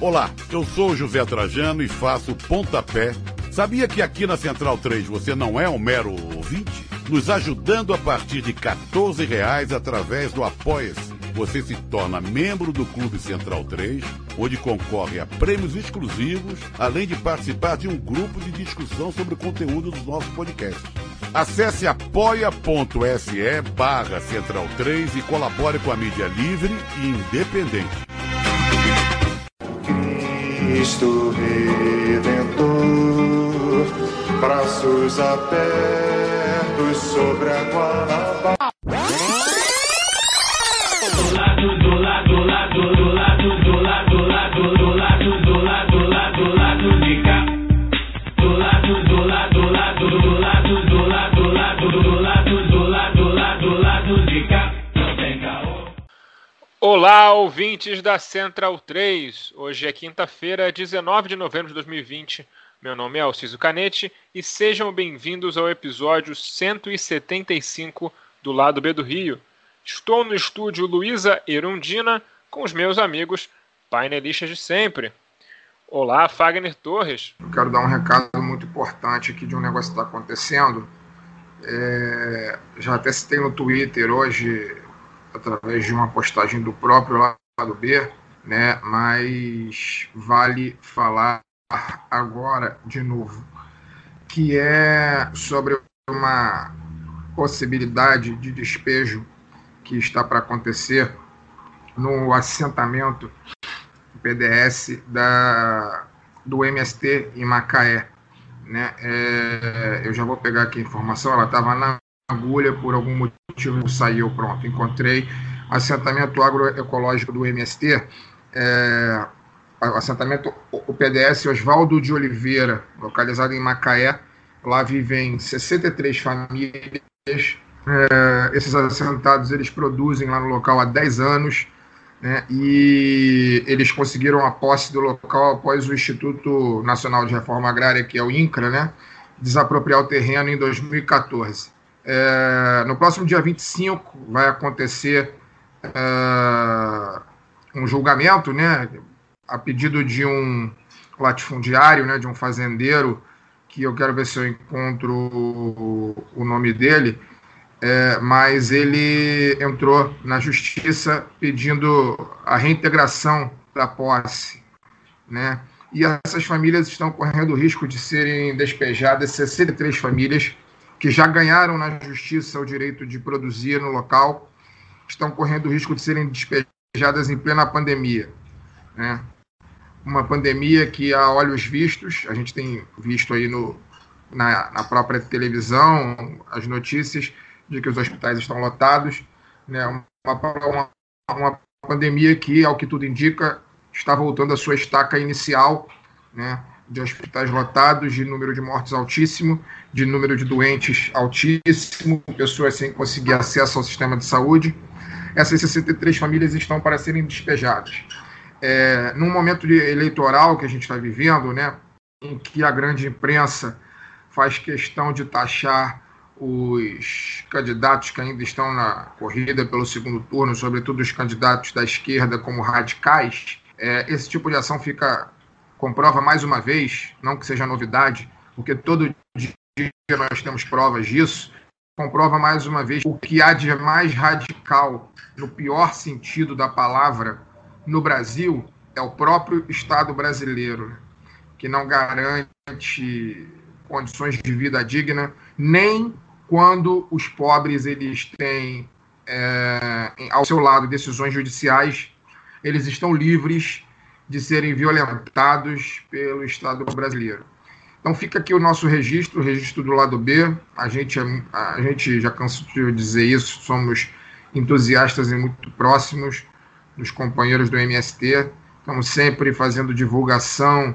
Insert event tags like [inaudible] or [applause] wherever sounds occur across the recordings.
Olá, eu sou o José Trajano e faço pontapé. Sabia que aqui na Central 3 você não é um mero ouvinte? Nos ajudando a partir de 14 reais através do Apoia-se. Você se torna membro do Clube Central 3, onde concorre a prêmios exclusivos, além de participar de um grupo de discussão sobre o conteúdo dos nossos podcasts. Acesse apoia.se barra Central 3 e colabore com a mídia livre e independente. Cristo Redentor, braços abertos sobre a Guanabara. Olá, ouvintes da Central 3. Hoje é quinta-feira, 19 de novembro de 2020. Meu nome é Alciso Canete e sejam bem-vindos ao episódio 175 do Lado B do Rio. Estou no estúdio Luísa Erundina com os meus amigos painelistas de sempre. Olá, Fagner Torres. Eu quero dar um recado muito importante aqui de um negócio que está acontecendo. É, já até citei no Twitter hoje através de uma postagem do próprio lado B, né? Mas vale falar agora de novo, que é sobre uma possibilidade de despejo que está para acontecer no assentamento PDS da, do MST em Macaé. Né? É, eu já vou pegar aqui a informação, ela estava na agulha, por algum motivo saiu, pronto, encontrei assentamento agroecológico do MST, é, assentamento o PDS Oswaldo de Oliveira, localizado em Macaé, lá vivem 63 famílias, é, esses assentados eles produzem lá no local há 10 anos, né, e eles conseguiram a posse do local após o Instituto Nacional de Reforma Agrária, que é o INCRA, né, desapropriar o terreno em 2014. É, no próximo dia 25 vai acontecer é, um julgamento, né, a pedido de um latifundiário, né, de um fazendeiro, que eu quero ver se eu encontro o nome dele, é, mas ele entrou na justiça pedindo a reintegração da posse, né? E essas famílias estão correndo o risco de serem despejadas, 63 famílias que já ganharam na justiça o direito de produzir no local, estão correndo o risco de serem despejadas em plena pandemia. Né? Uma pandemia que, a olhos vistos, a gente tem visto aí no, na, na própria televisão as notícias de que os hospitais estão lotados, né? uma, uma, uma pandemia que, ao que tudo indica, está voltando à sua estaca inicial, né? De hospitais lotados, de número de mortes altíssimo, de número de doentes altíssimo, pessoas sem conseguir acesso ao sistema de saúde. Essas 63 famílias estão para serem despejadas. É, num momento eleitoral que a gente está vivendo, né, em que a grande imprensa faz questão de taxar os candidatos que ainda estão na corrida pelo segundo turno, sobretudo os candidatos da esquerda, como radicais, é, esse tipo de ação fica comprova mais uma vez, não que seja novidade, porque todo dia nós temos provas disso, comprova mais uma vez o que há de mais radical, no pior sentido da palavra, no Brasil, é o próprio Estado brasileiro, que não garante condições de vida digna, nem quando os pobres eles têm é, ao seu lado decisões judiciais, eles estão livres de serem violentados pelo Estado brasileiro. Então fica aqui o nosso registro, o registro do lado B. A gente, é, a gente já cansou de dizer isso, somos entusiastas e muito próximos dos companheiros do MST. Estamos sempre fazendo divulgação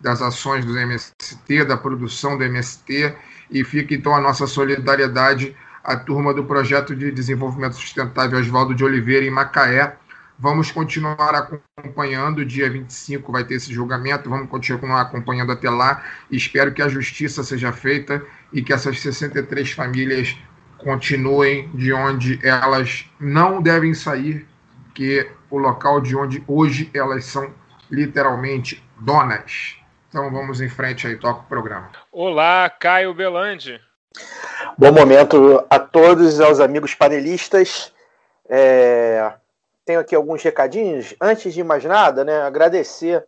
das ações do MST, da produção do MST, e fica então a nossa solidariedade à turma do projeto de desenvolvimento sustentável Oswaldo de Oliveira em Macaé, Vamos continuar acompanhando. Dia 25 vai ter esse julgamento. Vamos continuar acompanhando até lá. Espero que a justiça seja feita e que essas 63 famílias continuem de onde elas não devem sair, porque o local de onde hoje elas são literalmente donas. Então vamos em frente aí, toca o programa. Olá, Caio Belandi. Bom momento a todos, aos amigos panelistas. É... Tenho aqui alguns recadinhos. Antes de mais nada, né, agradecer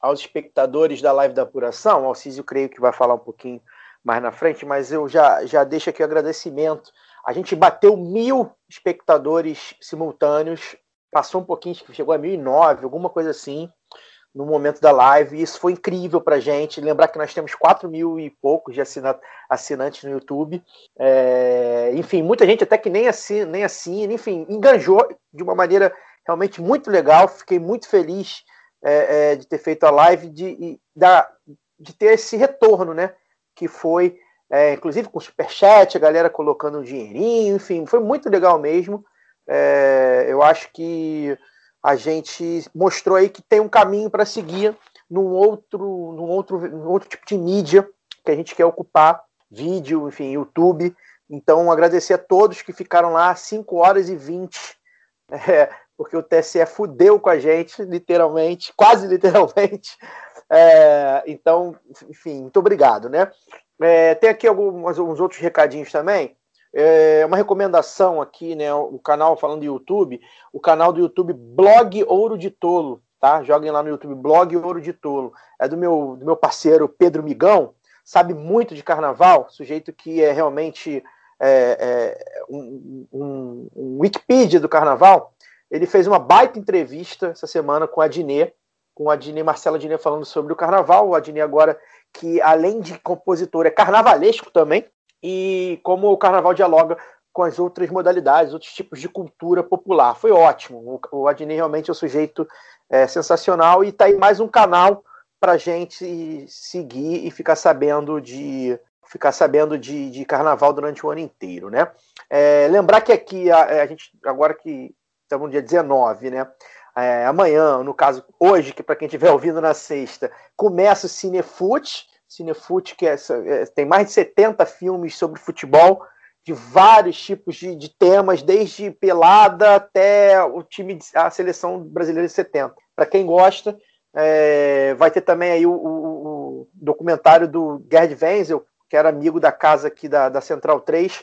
aos espectadores da live da apuração. O Alcísio creio que vai falar um pouquinho mais na frente, mas eu já, já deixo aqui o agradecimento. A gente bateu mil espectadores simultâneos, passou um pouquinho, chegou a 1.009, alguma coisa assim no momento da live. Isso foi incrível para gente. Lembrar que nós temos 4 mil e poucos de assinantes no YouTube. É, enfim, muita gente até que nem assina, nem assina, enfim, enganjou de uma maneira realmente muito legal. Fiquei muito feliz é, é, de ter feito a live, de, de ter esse retorno, né? Que foi, é, inclusive com superchat, a galera colocando um dinheirinho, enfim, foi muito legal mesmo. É, eu acho que a gente mostrou aí que tem um caminho para seguir num outro, num outro, num outro tipo de mídia que a gente quer ocupar, vídeo, enfim, YouTube. Então, agradecer a todos que ficaram lá 5 horas e 20, [laughs] é, porque o TSE fudeu com a gente, literalmente, quase literalmente. É, então, enfim, muito obrigado, né? É, tem aqui alguns, alguns outros recadinhos também. É uma recomendação aqui, né? O canal falando do YouTube, o canal do YouTube Blog Ouro de Tolo, tá? Joguem lá no YouTube Blog Ouro de Tolo. É do meu, do meu parceiro Pedro Migão, sabe muito de carnaval, sujeito que é realmente é, é, um, um, um, Wikipedia do carnaval. Ele fez uma baita entrevista essa semana com a Dinê, com a Dinê, Marcela Dinê falando sobre o carnaval. O Adnê agora, que além de compositor, é carnavalesco também, e como o carnaval dialoga com as outras modalidades, outros tipos de cultura popular. Foi ótimo. O, Adnei realmente é um sujeito é, sensacional e está aí mais um canal para gente seguir e ficar sabendo de ficar sabendo de, de carnaval durante o ano inteiro, né? É, lembrar que aqui a, a, gente agora que estamos no dia 19, né? É, amanhã, no caso hoje, que para quem estiver ouvindo na sexta, começa o Cinefute, Cinefute, que é, é, tem mais de 70 filmes sobre futebol, de vários tipos de, de, temas, desde pelada até o time, de, a seleção brasileira de 70. Para quem gosta, é, vai ter também aí o, o, o, documentário do Gerd Wenzel, que era amigo da casa aqui da, da Central 3,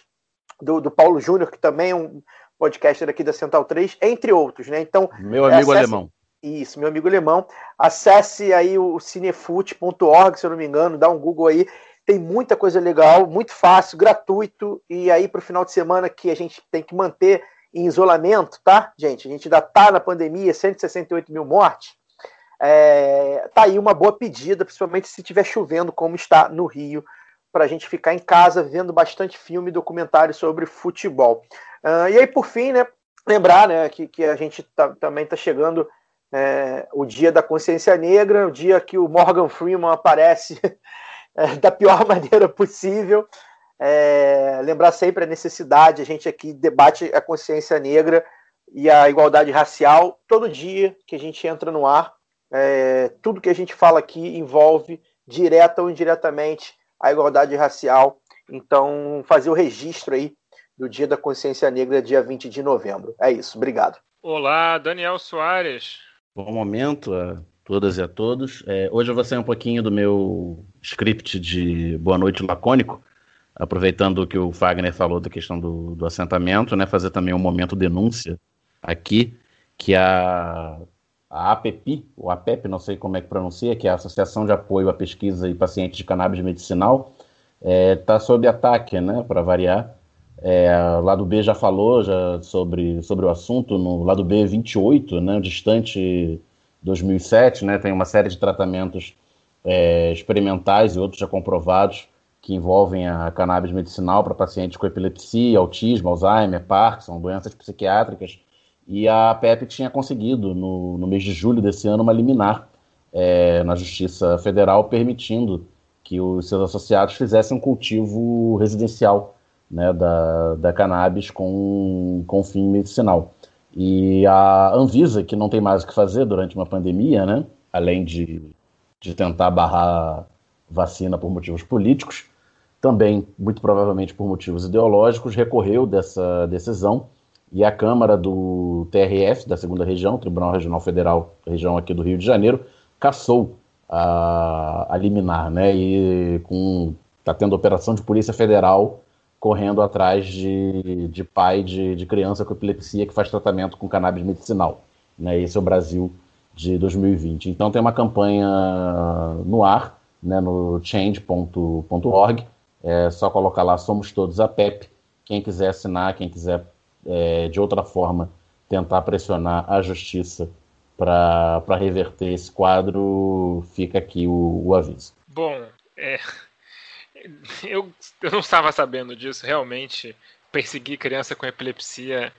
do, do Paulo Júnior, que também é um podcaster aqui da Central 3, entre outros, né? Então, meu amigo alemão. Isso, meu amigo alemão. Acesse aí o cinefute.org, se eu não me engano, dá um Google aí. Tem muita coisa legal, muito fácil, gratuito. E aí, para o final de semana que a gente tem que manter em isolamento, tá, gente? A gente ainda tá na pandemia, 168 mil mortes. É, tá aí uma boa pedida, principalmente se estiver chovendo, como está no Rio, para a gente ficar em casa vendo bastante filme e documentário sobre futebol. Uh, e aí, por fim, né, lembrar né, que, que a gente tá, também está chegando é, o dia da consciência negra, o dia que o Morgan Freeman aparece [laughs] é, da pior [laughs] maneira possível. É, lembrar sempre a necessidade, a gente aqui debate a consciência negra e a igualdade racial todo dia que a gente entra no ar. É, tudo que a gente fala aqui envolve, direta ou indiretamente, a igualdade racial. Então, fazer o registro aí do Dia da Consciência Negra, dia 20 de novembro. É isso, obrigado. Olá, Daniel Soares. Bom momento a todas e a todos. É, hoje eu vou sair um pouquinho do meu script de Boa Noite Lacônico, aproveitando que o Fagner falou da questão do, do assentamento, né, fazer também um momento denúncia aqui, que a, a APP, o APEP, não sei como é que pronuncia, que é a Associação de Apoio à Pesquisa e Pacientes de Cannabis Medicinal, está é, tá sob ataque, né, para variar. É, lado B já falou já sobre, sobre o assunto, no lado B 28, né, distante 2007, né, tem uma série de tratamentos é, experimentais e outros já comprovados que envolvem a cannabis medicinal para pacientes com epilepsia, autismo, Alzheimer, Parkinson, doenças psiquiátricas. E a PEP tinha conseguido, no, no mês de julho desse ano, uma liminar é, na Justiça Federal permitindo que os seus associados fizessem um cultivo residencial né, da, da cannabis com, com fim medicinal. E a Anvisa, que não tem mais o que fazer durante uma pandemia, né, além de, de tentar barrar vacina por motivos políticos, também, muito provavelmente por motivos ideológicos, recorreu dessa decisão e a Câmara do TRF, da segunda região, Tribunal Regional Federal, região aqui do Rio de Janeiro, cassou a, a liminar, né? E com está tendo operação de polícia federal correndo atrás de, de pai de, de criança com epilepsia que faz tratamento com cannabis medicinal. Né? Esse é o Brasil de 2020. Então tem uma campanha no ar, né, no change.org. É só colocar lá Somos Todos a PEP. Quem quiser assinar, quem quiser é, de outra forma tentar pressionar a justiça para reverter esse quadro, fica aqui o, o aviso. Bom, é, eu, eu não estava sabendo disso. Realmente, perseguir criança com epilepsia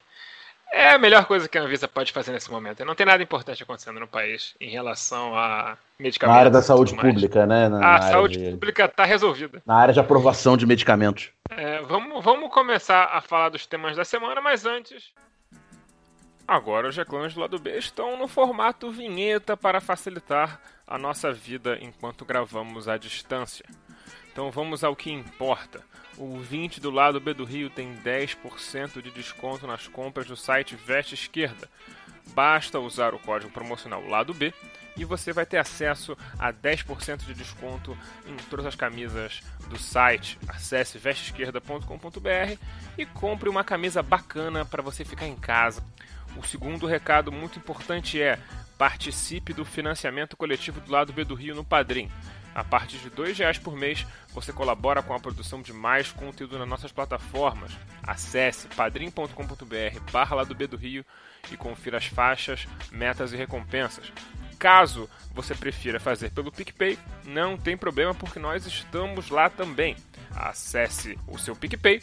é a melhor coisa que a Anvisa pode fazer nesse momento. Não tem nada importante acontecendo no país em relação a medicamentos. Na área da saúde pública, né? Na, a saúde de... pública está resolvida. Na área de aprovação de medicamentos. É, vamos, vamos começar a falar dos temas da semana, mas antes. Agora os reclames do lado B estão no formato vinheta para facilitar a nossa vida enquanto gravamos à distância. Então vamos ao que importa. O 20 do lado B do Rio tem 10% de desconto nas compras do site Veste Esquerda. Basta usar o código promocional lado B e você vai ter acesso a 10% de desconto em todas as camisas do site. Acesse vesteesquerda.com.br e compre uma camisa bacana para você ficar em casa. O segundo recado muito importante é participe do financiamento coletivo do lado B do Rio no Padrim. A partir de R$ reais por mês, você colabora com a produção de mais conteúdo nas nossas plataformas. Acesse padrim.com.br barra do B do Rio e confira as faixas, metas e recompensas. Caso você prefira fazer pelo PicPay, não tem problema porque nós estamos lá também. Acesse o seu PicPay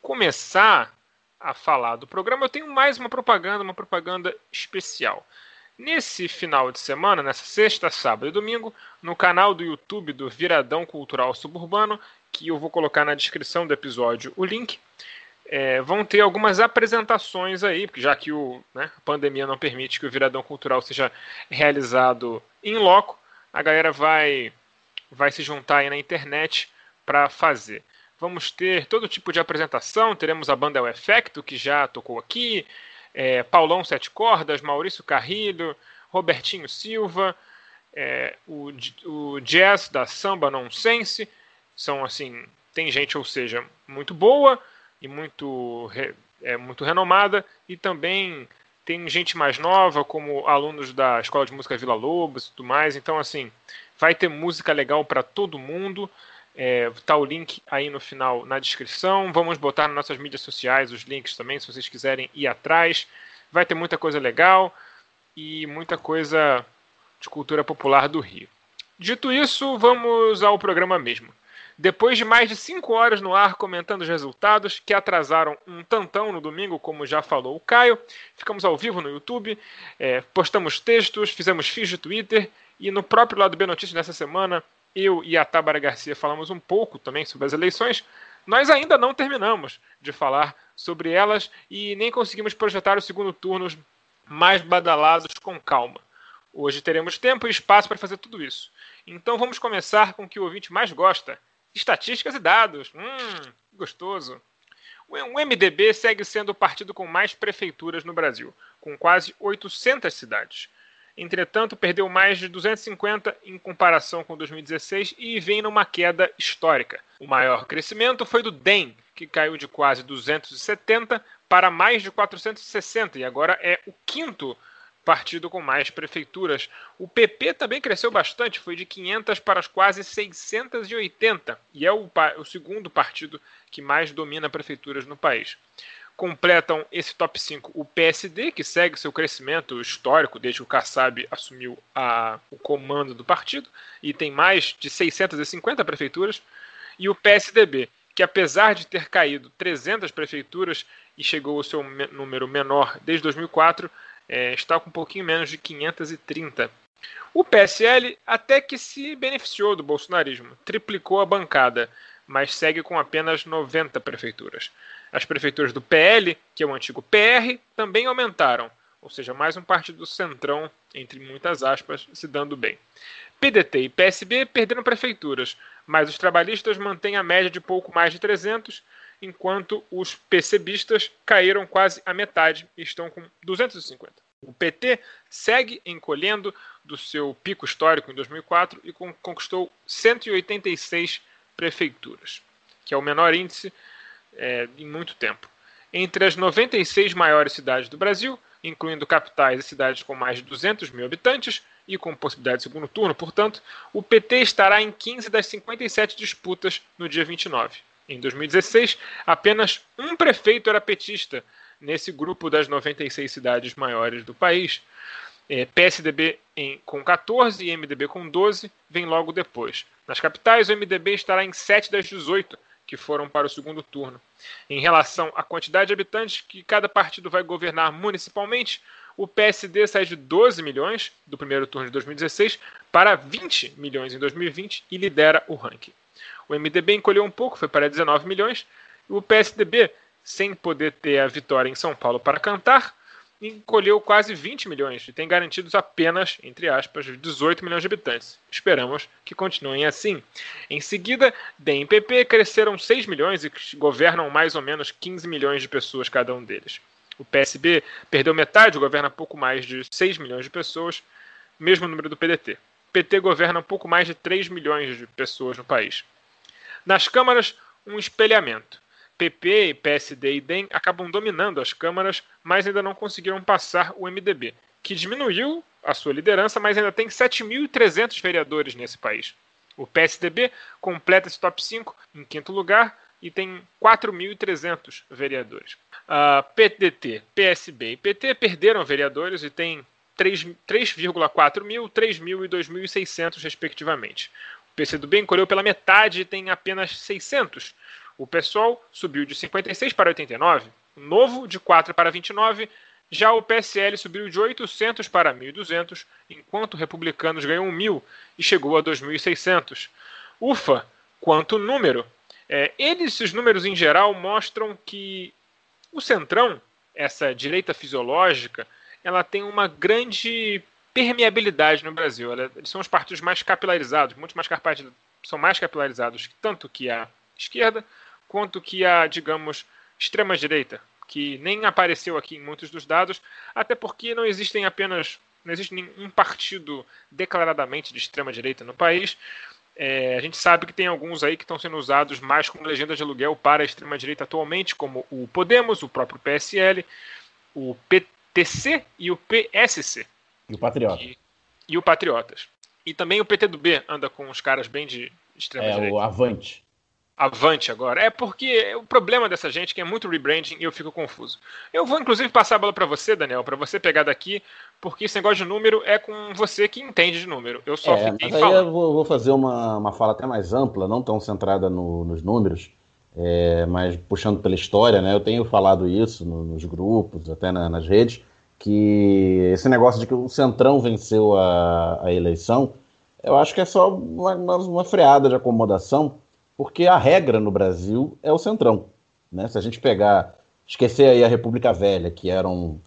começar a falar do programa, eu tenho mais uma propaganda, uma propaganda especial. Nesse final de semana, nessa sexta, sábado e domingo, no canal do YouTube do Viradão Cultural Suburbano, que eu vou colocar na descrição do episódio o link, é, vão ter algumas apresentações aí, porque já que o, né, a pandemia não permite que o Viradão Cultural seja realizado em loco, a galera vai, vai se juntar aí na internet para fazer. Vamos ter todo tipo de apresentação. Teremos a banda El Efecto, que já tocou aqui, é, Paulão Sete Cordas, Maurício Carrilho, Robertinho Silva, é, o, o jazz da Samba Nonsense. São assim, tem gente, ou seja, muito boa e muito, é, muito renomada, e também tem gente mais nova, como alunos da Escola de Música Vila Lobos e tudo mais. Então, assim, vai ter música legal para todo mundo. É, tá o link aí no final na descrição. Vamos botar nas nossas mídias sociais os links também, se vocês quiserem ir atrás. Vai ter muita coisa legal e muita coisa de cultura popular do Rio. Dito isso, vamos ao programa mesmo. Depois de mais de 5 horas no ar comentando os resultados, que atrasaram um tantão no domingo, como já falou o Caio, ficamos ao vivo no YouTube, é, postamos textos, fizemos fios de Twitter e no próprio lado B Notícias nessa semana eu e a Tábara Garcia falamos um pouco também sobre as eleições, nós ainda não terminamos de falar sobre elas e nem conseguimos projetar o segundo turno mais badalados com calma. Hoje teremos tempo e espaço para fazer tudo isso. Então vamos começar com o que o ouvinte mais gosta: estatísticas e dados. Hum, gostoso. O MDB segue sendo o partido com mais prefeituras no Brasil, com quase 800 cidades. Entretanto, perdeu mais de 250 em comparação com 2016 e vem numa queda histórica. O maior crescimento foi do DEM, que caiu de quase 270 para mais de 460 e agora é o quinto partido com mais prefeituras. O PP também cresceu bastante, foi de 500 para quase 680 e é o, o segundo partido que mais domina prefeituras no país completam esse top 5 o PSD, que segue seu crescimento histórico desde que o Kassab assumiu a, o comando do partido, e tem mais de 650 prefeituras, e o PSDB, que apesar de ter caído 300 prefeituras e chegou ao seu número menor desde 2004, é, está com um pouquinho menos de 530. O PSL até que se beneficiou do bolsonarismo, triplicou a bancada, mas segue com apenas 90 prefeituras. As prefeituras do PL, que é o antigo PR, também aumentaram, ou seja, mais um partido do centrão, entre muitas aspas, se dando bem. PDT e PSB perderam prefeituras, mas os trabalhistas mantêm a média de pouco mais de 300, enquanto os PCBistas caíram quase a metade e estão com 250. O PT segue encolhendo do seu pico histórico em 2004 e conquistou 186 prefeituras, que é o menor índice é, em muito tempo. Entre as 96 maiores cidades do Brasil, incluindo capitais e cidades com mais de 200 mil habitantes e com possibilidade de segundo turno, portanto, o PT estará em 15 das 57 disputas no dia 29. Em 2016, apenas um prefeito era petista nesse grupo das 96 cidades maiores do país. É, PSDB em, com 14 e MDB com 12 vem logo depois. Nas capitais, o MDB estará em 7 das 18 que foram para o segundo turno. Em relação à quantidade de habitantes que cada partido vai governar municipalmente, o PSD sai de 12 milhões do primeiro turno de 2016 para 20 milhões em 2020 e lidera o ranking. O MDB encolheu um pouco, foi para 19 milhões. O PSDB, sem poder ter a vitória em São Paulo para cantar, encolheu quase 20 milhões e tem garantidos apenas, entre aspas, 18 milhões de habitantes. Esperamos que continuem assim. Em seguida, DEM e PP cresceram 6 milhões e governam mais ou menos 15 milhões de pessoas cada um deles. O PSB perdeu metade, governa pouco mais de 6 milhões de pessoas, mesmo número do PDT. PT governa pouco mais de 3 milhões de pessoas no país. Nas câmaras, um espelhamento. PP, PSD e DEM acabam dominando as câmaras, mas ainda não conseguiram passar o MDB, que diminuiu a sua liderança, mas ainda tem 7.300 vereadores nesse país. O PSDB completa esse top 5 em quinto lugar e tem 4.300 vereadores. A PDT, PSB e PT perderam vereadores e têm 3,4 mil, 3 mil e 2.600, respectivamente. O PCdoB encolheu pela metade e tem apenas 600. O PSOL subiu de 56 para 89, o Novo de 4 para 29, já o PSL subiu de 800 para 1.200, enquanto Republicanos ganhou 1.000 e chegou a 2.600. Ufa, quanto número! É, eles, esses números em geral, mostram que o Centrão, essa direita fisiológica, ela tem uma grande permeabilidade no Brasil. Eles são os partidos mais capilarizados, muito mais são mais capilarizados tanto que a esquerda quanto que a, digamos, extrema direita, que nem apareceu aqui em muitos dos dados, até porque não existem apenas não existe nenhum partido declaradamente de extrema direita no país. É, a gente sabe que tem alguns aí que estão sendo usados mais como legenda de aluguel para a extrema direita atualmente, como o Podemos, o próprio PSL, o PTC e o PSC. E o Patriota. E, e o Patriotas. E também o PT do B anda com uns caras bem de extrema é. O Avante. Avante agora. É porque o problema dessa gente é que é muito rebranding e eu fico confuso. Eu vou inclusive passar a bola para você, Daniel, para você pegar daqui, porque esse negócio de número é com você que entende de número. Eu só é, fiquei mas falando. Aí eu vou, vou, fazer uma, uma fala até mais ampla, não tão centrada no, nos números, é, mas puxando pela história, né? Eu tenho falado isso no, nos grupos, até na, nas redes, que esse negócio de que o Centrão venceu a, a eleição, eu acho que é só uma, uma, freada de acomodação, porque a regra no Brasil é o Centrão. Né? Se a gente pegar, esquecer aí a República Velha, que eram,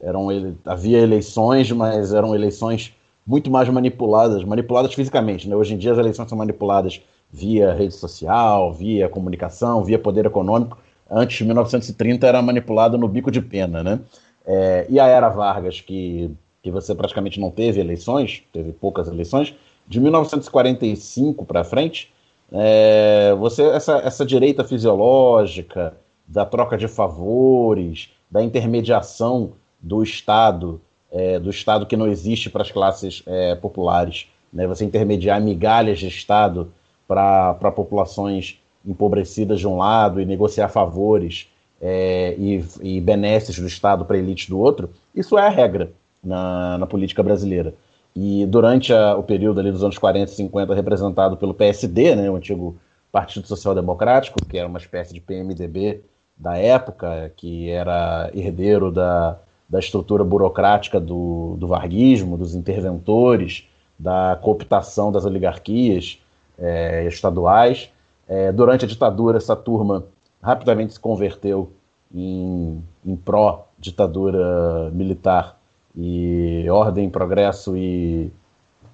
eram havia eleições, mas eram eleições muito mais manipuladas, manipuladas fisicamente. Né? Hoje em dia as eleições são manipuladas via rede social, via comunicação, via poder econômico. Antes de 1930 era manipulado no bico de pena, né? É, e a era Vargas, que, que você praticamente não teve eleições, teve poucas eleições, de 1945 para frente, é, você essa, essa direita fisiológica da troca de favores, da intermediação do Estado, é, do Estado que não existe para as classes é, populares, né? você intermediar migalhas de Estado para populações empobrecidas de um lado e negociar favores é, e, e benesses do Estado para elites do outro, isso é a regra na, na política brasileira. E durante a, o período ali dos anos 40 e 50, representado pelo PSD, né, o antigo Partido Social Democrático, que era uma espécie de PMDB da época, que era herdeiro da, da estrutura burocrática do, do varguismo, dos interventores, da cooptação das oligarquias é, estaduais. É, durante a ditadura, essa turma rapidamente se converteu em, em pró-ditadura militar e ordem, progresso e,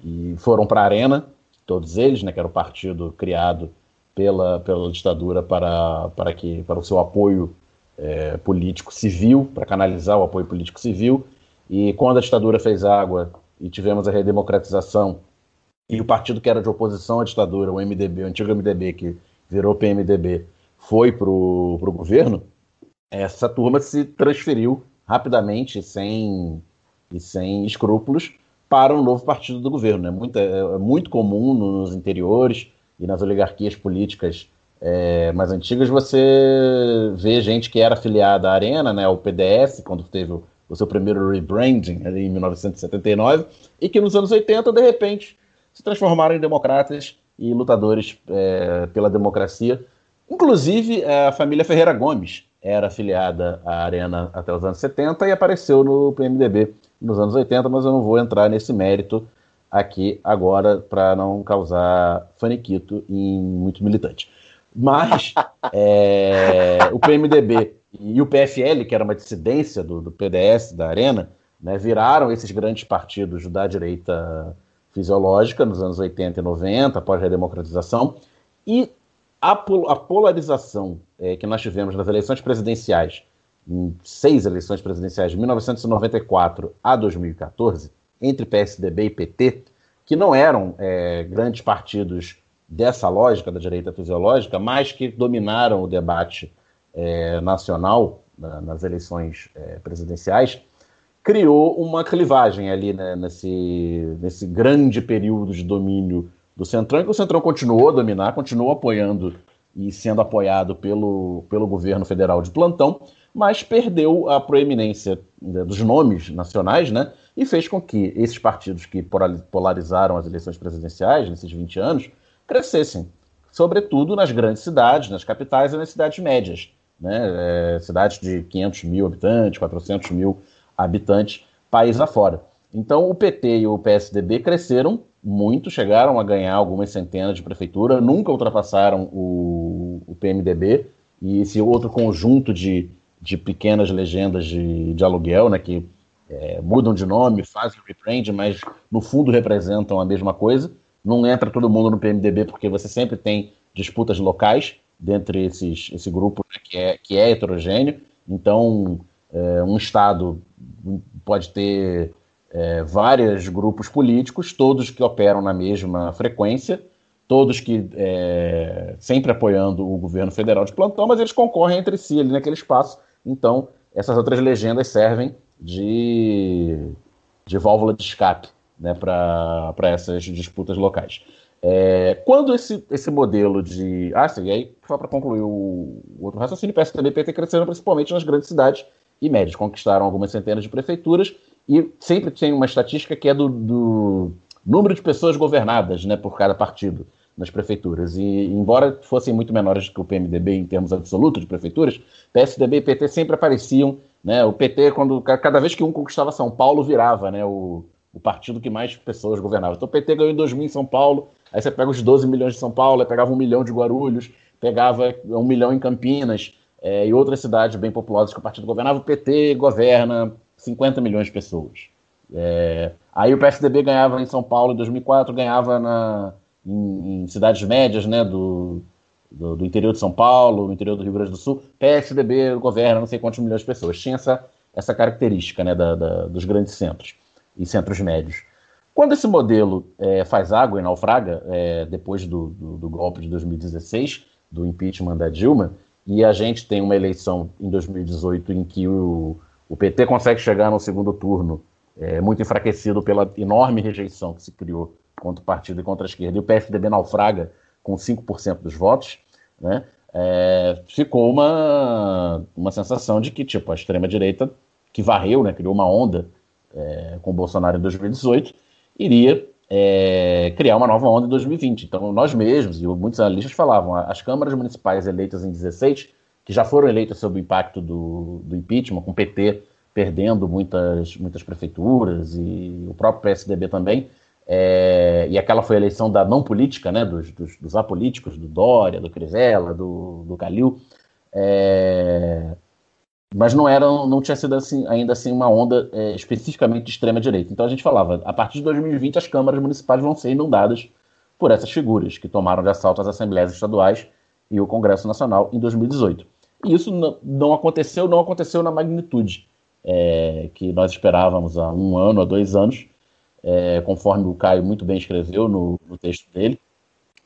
e foram para a arena, todos eles, né, que era o partido criado pela, pela ditadura para, para, que, para o seu apoio é, político civil, para canalizar o apoio político civil. E quando a ditadura fez água e tivemos a redemocratização, e o partido que era de oposição à ditadura, o MDB, o antigo MDB, que virou PMDB, foi para o governo, essa turma se transferiu rapidamente, sem, e sem escrúpulos, para um novo partido do governo. É muito, é, é muito comum nos interiores e nas oligarquias políticas é, mais antigas você vê gente que era afiliada à Arena, né, ao PDS, quando teve o, o seu primeiro rebranding ali em 1979, e que nos anos 80, de repente, se transformaram em democratas e lutadores é, pela democracia. Inclusive, a família Ferreira Gomes era afiliada à Arena até os anos 70 e apareceu no PMDB nos anos 80, mas eu não vou entrar nesse mérito aqui agora para não causar faniquito em muito militante. Mas [laughs] é, o PMDB e o PFL, que era uma dissidência do, do PDS, da Arena, né, viraram esses grandes partidos da direita fisiológica nos anos 80 e 90, após a redemocratização, e a, a polarização é, que nós tivemos nas eleições presidenciais, em seis eleições presidenciais de 1994 a 2014, entre PSDB e PT, que não eram é, grandes partidos dessa lógica da direita fisiológica, mas que dominaram o debate é, nacional na, nas eleições é, presidenciais, criou uma clivagem ali né, nesse, nesse grande período de domínio do Centrão, que o Centrão continuou a dominar, continuou apoiando e sendo apoiado pelo, pelo governo federal de plantão, mas perdeu a proeminência né, dos nomes nacionais, né? E fez com que esses partidos que polarizaram as eleições presidenciais nesses 20 anos crescessem, sobretudo nas grandes cidades, nas capitais e nas cidades médias, né? É, cidades de 500 mil habitantes, 400 mil habitantes, país afora. Então, o PT e o PSDB cresceram muito, chegaram a ganhar algumas centenas de prefeitura, nunca ultrapassaram o, o PMDB e esse outro conjunto de, de pequenas legendas de, de aluguel, né, que é, mudam de nome, fazem rebrand, mas no fundo representam a mesma coisa. Não entra todo mundo no PMDB porque você sempre tem disputas locais dentre esses, esse grupo né, que, é, que é heterogêneo. Então, é, um Estado pode ter é, vários grupos políticos, todos que operam na mesma frequência, todos que é, sempre apoiando o governo federal de plantão, mas eles concorrem entre si ali naquele espaço. Então, essas outras legendas servem de, de válvula de escape né, para essas disputas locais. É, quando esse, esse modelo de. Ah, sim, e aí, só para concluir o, o, outro raciocínio, PSDB e PT cresceram principalmente nas grandes cidades e médias, conquistaram algumas centenas de prefeituras e sempre tem uma estatística que é do, do número de pessoas governadas né, por cada partido nas prefeituras. E, embora fossem muito menores que o PMDB em termos absolutos de prefeituras, PSDB e PT sempre apareciam. Né, o PT, quando cada vez que um conquistava São Paulo, virava né, o, o partido que mais pessoas governava. Então o PT ganhou em 2000 em São Paulo, aí você pega os 12 milhões de São Paulo, aí pegava um milhão de Guarulhos, pegava um milhão em Campinas é, e outras cidades bem populosas que o partido governava. O PT governa 50 milhões de pessoas. É, aí o PSDB ganhava em São Paulo em 2004, ganhava na, em, em cidades médias né, do, do, do, interior de São Paulo, no interior do Rio Grande do Sul. PSDB governa não sei quantos milhões de pessoas. Tinha essa, essa característica né, da, da, dos grandes centros e centros médios. Quando esse modelo é, faz água e naufraga, é, depois do, do, do, golpe de 2016, do impeachment da Dilma, e a gente tem uma eleição em 2018 em que o, o PT consegue chegar no segundo turno é, muito enfraquecido pela enorme rejeição que se criou contra o partido e contra a esquerda, e o PSDB naufraga com 5% dos votos, né? É, ficou uma, uma sensação de que tipo, a extrema-direita, que varreu, né, criou uma onda é, com o Bolsonaro em 2018, iria é, criar uma nova onda em 2020. Então, nós mesmos, e muitos analistas falavam, as câmaras municipais eleitas em 16, que já foram eleitas sob o impacto do, do impeachment, com o PT perdendo muitas, muitas prefeituras e o próprio PSDB também, é, e aquela foi a eleição da não política, né, dos, dos, dos apolíticos, do Dória, do Crivella, do, do Calil, é, mas não era, não tinha sido assim, ainda assim uma onda é, especificamente de extrema direita. Então a gente falava, a partir de 2020 as câmaras municipais vão ser inundadas por essas figuras que tomaram de assalto as assembleias estaduais e o Congresso Nacional em 2018. Isso não, aconteceu, não aconteceu na magnitude é, que nós esperávamos há um ano, há dois anos, é, conforme o Caio muito bem escreveu no, no texto dele.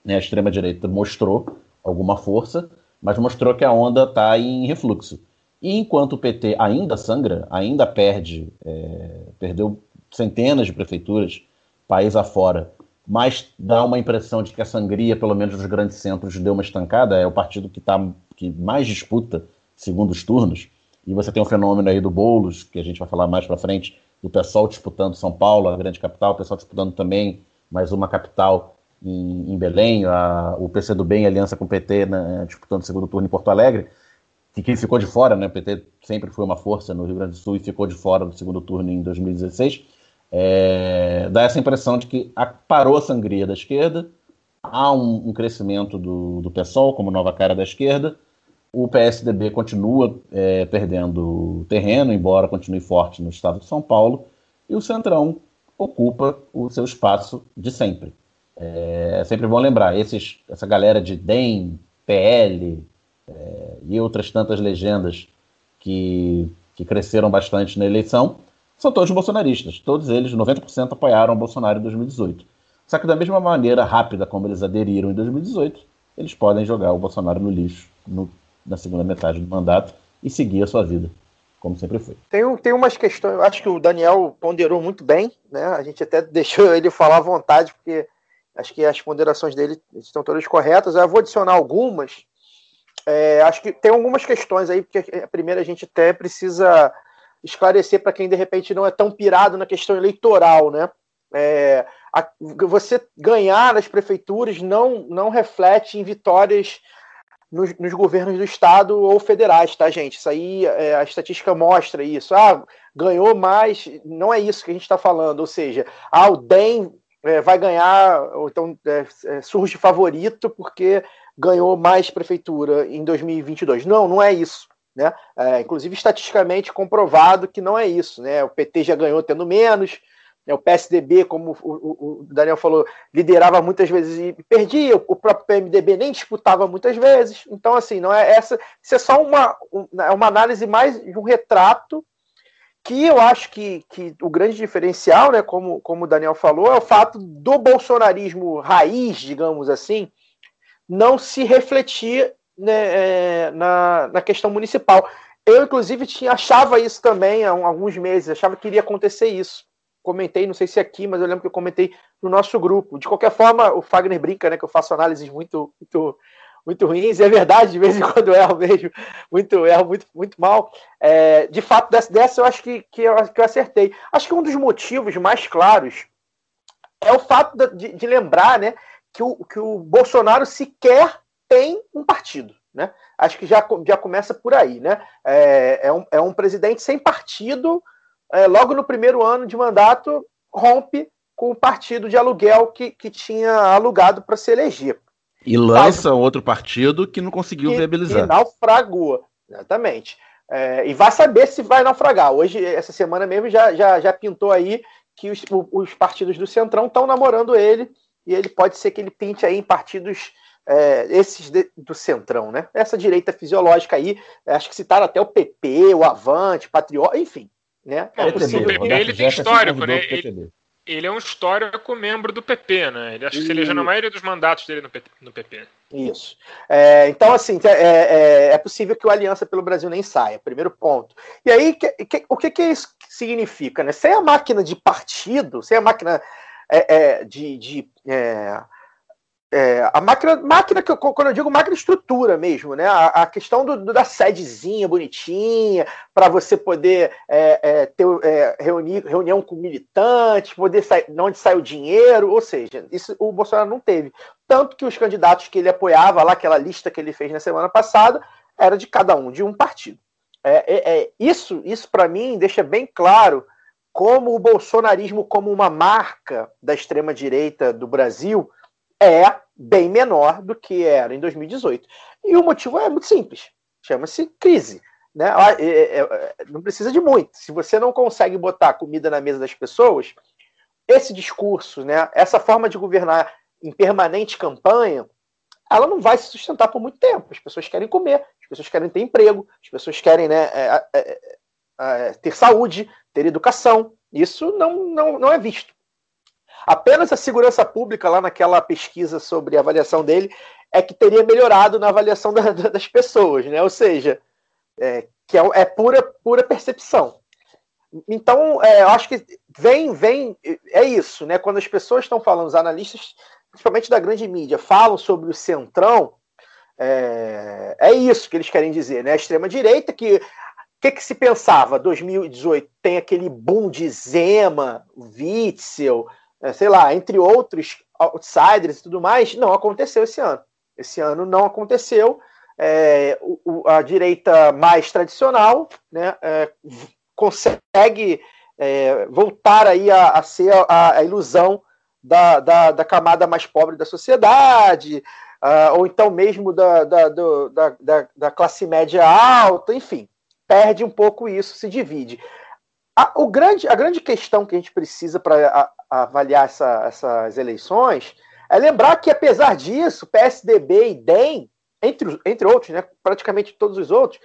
Né, a extrema-direita mostrou alguma força, mas mostrou que a onda está em refluxo. E enquanto o PT ainda sangra, ainda perde, é, perdeu centenas de prefeituras, país afora, mas dá uma impressão de que a sangria, pelo menos nos grandes centros, deu uma estancada, é o partido que, tá, que mais disputa segundos turnos, e você tem um fenômeno aí do Boulos, que a gente vai falar mais para frente, do pessoal disputando São Paulo, a grande capital, o pessoal disputando também mais uma capital em, em Belém, a, o PC do Bem, aliança com o PT, né, disputando o segundo turno em Porto Alegre, que, que ficou de fora, né? O PT sempre foi uma força no Rio Grande do Sul e ficou de fora do segundo turno em 2016. É, dá essa impressão de que parou a sangria da esquerda, há um, um crescimento do, do PSOL como nova cara da esquerda, o PSDB continua é, perdendo terreno, embora continue forte no estado de São Paulo, e o Centrão ocupa o seu espaço de sempre. É, é sempre bom lembrar, esses, essa galera de DEM, PL é, e outras tantas legendas que, que cresceram bastante na eleição, são todos bolsonaristas. Todos eles, 90%, apoiaram o Bolsonaro em 2018. Só que da mesma maneira rápida como eles aderiram em 2018, eles podem jogar o Bolsonaro no lixo no na segunda metade do mandato e seguir a sua vida, como sempre foi. Tem, tem umas questões, acho que o Daniel ponderou muito bem, né? A gente até [laughs] deixou ele falar à vontade, porque acho que as ponderações dele estão todas corretas. Eu vou adicionar algumas. É, acho que tem algumas questões aí, porque a primeira a gente até precisa esclarecer para quem de repente não é tão pirado na questão eleitoral, né? É, a, você ganhar nas prefeituras não, não reflete em vitórias nos, nos, governos do estado ou federais, tá, gente? Isso aí, é, a estatística mostra isso. Ah, ganhou mais, não é isso que a gente está falando. Ou seja, ah, o DEM é, vai ganhar, ou então é, é surge favorito porque ganhou mais prefeitura em 2022. Não, não é isso. Né? É, inclusive, estatisticamente comprovado que não é isso. Né? O PT já ganhou tendo menos, o PSDB, como o, Daniel falou, liderava muitas vezes e perdia. O próprio PMDB nem disputava muitas vezes. Então, assim, não é essa. Isso é só uma, é uma análise mais de um retrato que eu acho que, que o grande diferencial, né, como, como o Daniel falou, é o fato do bolsonarismo raiz, digamos assim, não se refletir né, é, na, na questão municipal. Eu, inclusive, tinha, achava isso também há alguns meses, achava que iria acontecer isso comentei, não sei se aqui, mas eu lembro que eu comentei no nosso grupo. De qualquer forma, o Fagner brinca, né, que eu faço análises muito, muito, muito ruins, e é verdade, de vez em quando eu erro mesmo, muito, erro muito, muito mal. É, de fato, dessa, dessa eu acho que, que, eu, que eu acertei. Acho que um dos motivos mais claros é o fato de, de lembrar, né, que o, que o Bolsonaro sequer tem um partido. Né? Acho que já, já começa por aí. Né? É, é, um, é um presidente sem partido, é, logo no primeiro ano de mandato, rompe com o partido de aluguel que, que tinha alugado para se eleger. E lança outro partido que não conseguiu viabilizar. E naufragou, exatamente. É, e vai saber se vai naufragar. Hoje, essa semana mesmo, já, já, já pintou aí que os, os partidos do Centrão estão namorando ele, e ele pode ser que ele pinte aí em partidos é, esses de, do Centrão, né? Essa direita fisiológica aí, acho que citaram até o PP, o Avante, Patriota, enfim, né? É, o PP ele tem histórico, né? Ele, ele, é um histórico membro do PP, né? Ele acho que se elegeu na maioria dos mandatos dele no, no PP. Isso. É, então, assim, é, é, é, possível que o Aliança pelo Brasil nem saia, primeiro ponto. E aí, que, que, o que, que isso significa? Né? Sem a máquina de partido, sem a máquina é, é, de, de é, a máquina, máquina que eu, quando eu digo máquina estrutura mesmo, né? A, a questão do, do, da sedezinha bonitinha, para você poder é, é, ter é, reunir, reunião com militantes, poder sair, onde sai o dinheiro, ou seja, isso o Bolsonaro não teve. Tanto que os candidatos que ele apoiava lá, aquela lista que ele fez na semana passada, era de cada um, de um partido. É, é, é isso, isso para mim deixa bem claro como o bolsonarismo, como uma marca da extrema direita do Brasil é bem menor do que era em 2018. E o motivo é muito simples: chama-se crise. Né? É, é, é, não precisa de muito. Se você não consegue botar comida na mesa das pessoas, esse discurso, né, essa forma de governar em permanente campanha, ela não vai se sustentar por muito tempo. As pessoas querem comer, as pessoas querem ter emprego, as pessoas querem né, é, é, é, ter saúde, ter educação. Isso não, não, não é visto. Apenas a segurança pública, lá naquela pesquisa sobre a avaliação dele, é que teria melhorado na avaliação da, das pessoas, né? Ou seja, é, que é, é, pura, pura percepção. Então, é, eu acho que vem, vem, é isso, né? Quando as pessoas estão falando, os analistas, principalmente da grande mídia, falam sobre o centrão, é, é isso que eles querem dizer, né? A extrema-direita que o que, que, se pensava? 2018 tem aquele boom de Zema, Witzel, é, sei lá, entre outros outsiders e tudo mais, não aconteceu esse ano. Esse ano não aconteceu. É, o, a direita mais tradicional né, é, consegue é, voltar aí a, a ser a, a ilusão da, da, da, camada mais pobre da sociedade, uh, ou então mesmo da, da, da, da, classe média alta, enfim, perde um pouco isso, se divide. A, o grande, a grande questão que a gente precisa para avaliar essa, essas eleições é lembrar que, apesar disso, PSDB e DEM, entre, entre outros, né, praticamente todos os outros,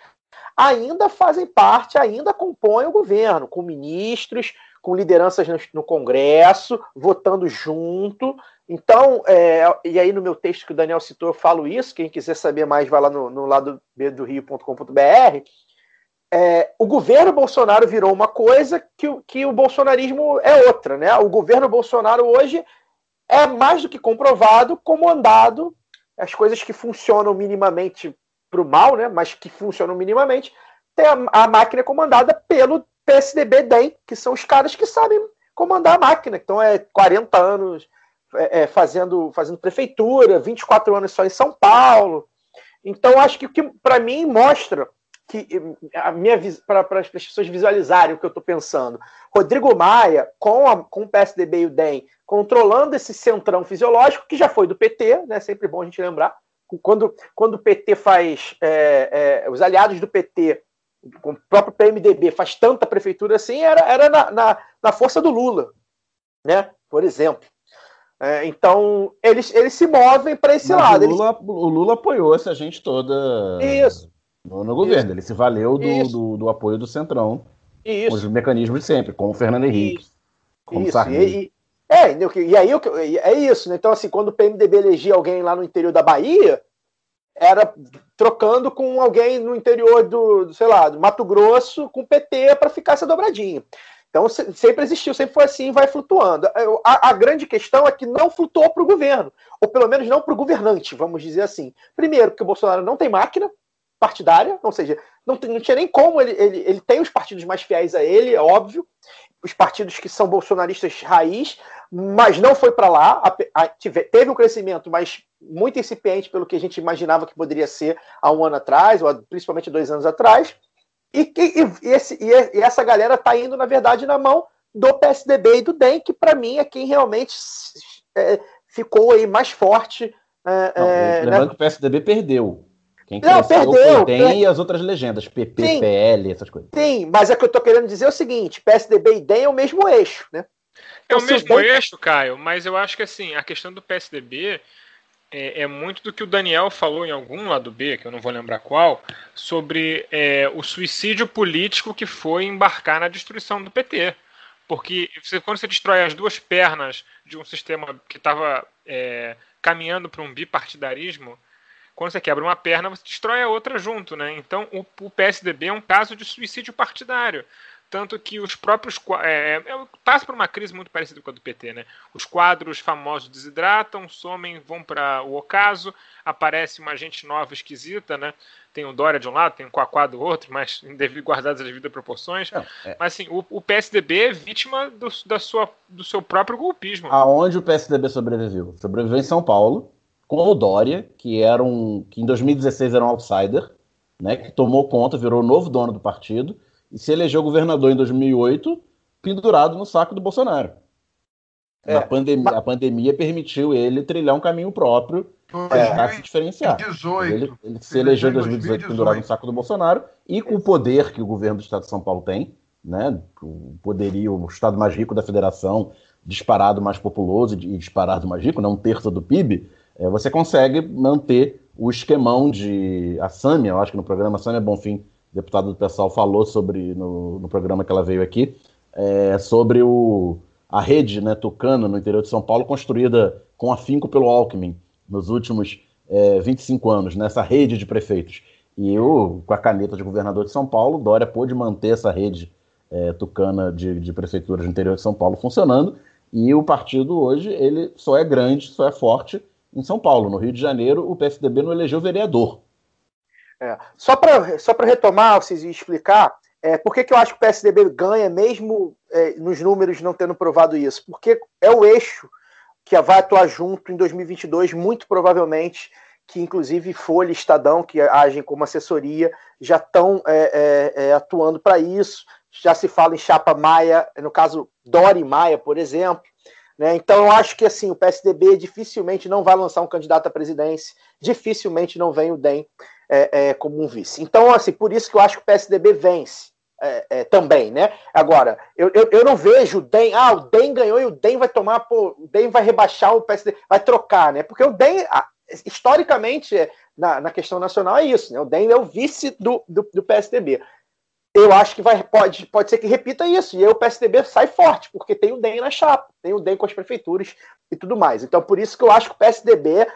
ainda fazem parte, ainda compõem o governo, com ministros, com lideranças no, no Congresso, votando junto. Então, é, e aí no meu texto que o Daniel citou, eu falo isso. Quem quiser saber mais, vai lá no, no lado b do rio.com.br é, o governo Bolsonaro virou uma coisa que, que o bolsonarismo é outra, né? O governo Bolsonaro hoje é mais do que comprovado comandado as coisas que funcionam minimamente para o mal, né? Mas que funcionam minimamente, tem a, a máquina comandada pelo PSDB DEM, que são os caras que sabem comandar a máquina. Então é 40 anos é, é, fazendo, fazendo prefeitura, 24 anos só em São Paulo. Então acho que o que para mim mostra que a minha para as pessoas visualizarem o que eu estou pensando. Rodrigo Maia, com, a, com o PSDB e o DEM, controlando esse centrão fisiológico, que já foi do PT, né? Sempre bom a gente lembrar. Quando, quando o PT faz. É, é, os aliados do PT, com o próprio PMDB, faz tanta prefeitura assim, era, era na, na, na força do Lula, né? Por exemplo. É, então, eles, eles se movem para esse Mas lado. O Lula, eles... o Lula apoiou essa gente toda. Isso no, no governo. Ele se valeu do, do, do, apoio do Centrão. Isso. Com os mecanismos de sempre, como o Fernando Henrique. Isso. Como isso. E, e, é, e aí é isso, né? Então, assim, quando o PMDB elegia alguém lá no interior da Bahia, era trocando com alguém no interior do, sei lá, do Mato Grosso com o PT para ficar essa dobradinha. Então sempre existiu, sempre foi assim, vai flutuando. A, a grande questão é que não flutuou para o governo, ou pelo menos não para o governante, vamos dizer assim. Primeiro, porque o Bolsonaro não tem máquina, partidária, ou seja, não, não tinha nem como ele, ele, ele tem os partidos mais fiéis a ele, é óbvio, os partidos que são bolsonaristas raiz, mas não foi para lá, a, a, tive, teve um crescimento, mas muito incipiente pelo que a gente imaginava que poderia ser há um ano atrás, ou principalmente dois anos atrás, e, e, e, esse, e essa galera está indo, na verdade, na mão do PSDB e do DEM, que para mim é quem realmente é, ficou aí mais forte. É, não, é, lembrando né? que o PSDB perdeu. Quem não, perdeu. Tem per... e as outras legendas, PP, Sim. PL, essas coisas. Sim, mas é que eu tô querendo dizer é o seguinte: PSDB e DEM é o mesmo eixo, né? É o então, mesmo DEM... eixo, Caio, mas eu acho que assim, a questão do PSDB é, é, muito do que o Daniel falou em algum lado B, que eu não vou lembrar qual, sobre é, o suicídio político que foi embarcar na destruição do PT. Porque você, quando você destrói as duas pernas de um sistema que estava é, caminhando para um bipartidarismo, quando você quebra uma perna, você destrói a outra junto, né? Então o, o PSDB é um caso de suicídio partidário. tanto que os próprios. É, é, passa por uma crise muito parecida com a do PT, né? Os quadros famosos desidratam, somem, vão para o ocaso, aparece uma gente nova esquisita, né? Tem o Dória de um lado, tem o Quaquá do outro, mas [laughs] guardadas as devidas proporções. Não, é. Mas assim, o, o, PSDB é vítima do, da sua, do seu próprio golpismo. Aonde o PSDB sobreviveu? Sobreviveu em São Paulo, com o Dória, que era um. que em 2016 era um outsider, né? Que tomou conta, virou o novo dono do partido e se elegeu governador em 2008, pendurado no saco do Bolsonaro. É, a, pandemia, mas... a pandemia permitiu ele trilhar um caminho próprio para se diferenciar. 18, ele, ele se elegeu em 2018, 2018 pendurado no saco do Bolsonaro e com o poder que o governo do Estado de São Paulo tem, né, o poderio, o Estado mais rico da federação, disparado mais populoso e disparado mais rico, né, um terço do PIB, é, você consegue manter o esquemão de. A Sâmia, eu acho que no programa Sâmia Bonfim deputado do pessoal falou sobre no, no programa que ela veio aqui, é, sobre o, a rede né, tucana no interior de São Paulo, construída com afinco pelo Alckmin nos últimos é, 25 anos, nessa rede de prefeitos. E eu, com a caneta de governador de São Paulo, Dória pôde manter essa rede é, tucana de, de prefeituras no interior de São Paulo funcionando. E o partido hoje ele só é grande, só é forte em São Paulo. No Rio de Janeiro, o PSDB não elegeu vereador. É. Só para só retomar, vocês explicar, é, por que, que eu acho que o PSDB ganha, mesmo é, nos números não tendo provado isso? Porque é o eixo que vai atuar junto em 2022, muito provavelmente, que inclusive Folha e Estadão, que agem como assessoria, já estão é, é, é, atuando para isso. Já se fala em chapa Maia, no caso Dori Maia, por exemplo. Né? Então eu acho que assim o PSDB dificilmente não vai lançar um candidato à presidência, dificilmente não vem o DEM é, é, como um vice. Então, assim, por isso que eu acho que o PSDB vence. É, é, também, né? Agora, eu, eu, eu, não vejo o DEM, ah, o DEM ganhou e o DEM vai tomar, pô, o DEM vai rebaixar o PSD, vai trocar, né? Porque o DEM, historicamente, é, na, na questão nacional, é isso, né? O DEM é o vice do, do, do PSDB. Eu acho que vai, pode, pode ser que repita isso, e aí o PSDB sai forte, porque tem o DEM na chapa, tem o DEM com as prefeituras e tudo mais. Então, por isso que eu acho que o PSDB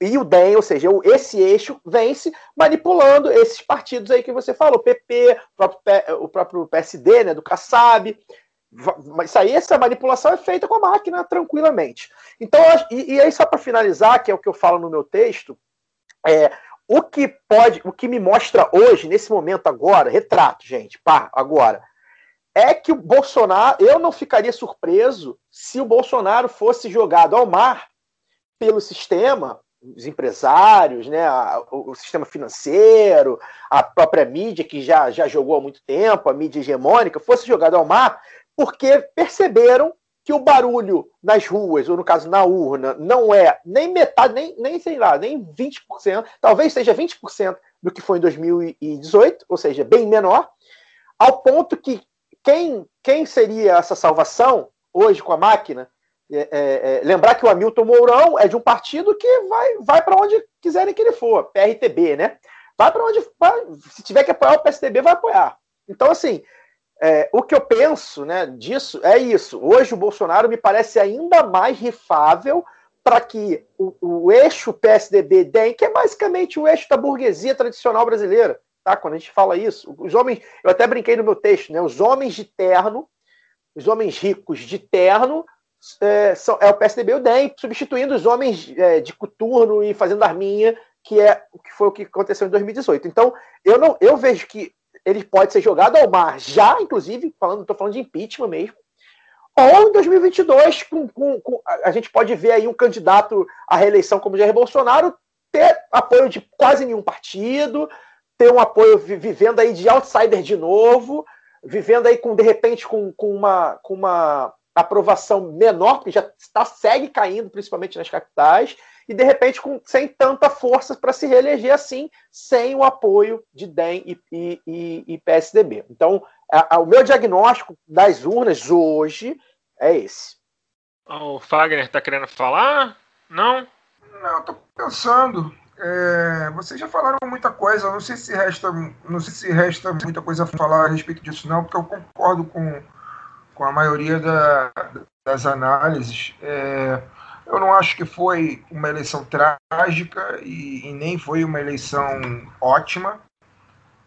e o DEM, ou seja, esse eixo vence manipulando esses partidos aí que você falou, PP, o próprio, o próprio PSD, né, do Kassab. Isso aí, essa manipulação é feita com a máquina tranquilamente. Então, e, e aí, só para finalizar, que é o que eu falo no meu texto, é, o que pode, o que me mostra hoje, nesse momento agora, retrato, gente, pá, agora, é que o Bolsonaro, eu não ficaria surpreso se o Bolsonaro fosse jogado ao mar pelo sistema os empresários, né, a, o, sistema financeiro, a própria mídia, que já, já jogou há muito tempo, a mídia hegemônica, fosse jogada ao mar, porque perceberam que o barulho nas ruas, ou no caso na urna, não é nem metade, nem, nem sei lá, nem 20%, talvez seja 20% do que foi em 2018, ou seja, bem menor, ao ponto que quem, quem seria essa salvação hoje com a máquina é, é, é, lembrar que o Hamilton Mourão é de um partido que vai, vai para onde quiserem que ele for, PRTB, né? Vai para onde. Vai, se tiver que apoiar o PSDB, vai apoiar. Então, assim, é, o que eu penso né, disso é isso. Hoje o Bolsonaro me parece ainda mais rifável para que o, o, eixo PSDB-DEM, que é basicamente o eixo da burguesia tradicional brasileira, tá? Quando a gente fala isso, os homens, eu até brinquei no meu texto, né? Os homens de terno, os homens ricos de terno é, são, é o PSDB e o DEM, substituindo os homens é, de coturno e fazendo arminha, que é o que foi o que aconteceu em 2018. Então, eu não eu vejo que ele pode ser jogado ao mar. Já, inclusive, falando, estou falando de impeachment mesmo, ou em 2022, com, com, com, a gente pode ver aí um candidato à reeleição como Jair Bolsonaro ter apoio de quase nenhum partido, ter um apoio vivendo aí de outsider de novo, vivendo aí com, de repente, com, com, uma, com uma aprovação menor, porque já está, segue caindo, principalmente nas capitais, e de repente com, sem tanta força para se reeleger assim, sem o apoio de DEM e, e, e, e PSDB. Então, a, a, o meu diagnóstico das urnas hoje é esse. O Fagner está querendo falar? Não? Não, estou pensando. É, vocês já falaram muita coisa. Não sei se resta, não sei se resta muita coisa a falar a respeito disso, não, porque eu concordo com com a maioria da, das análises. É, eu não acho que foi uma eleição trágica e, e, nem foi uma eleição ótima.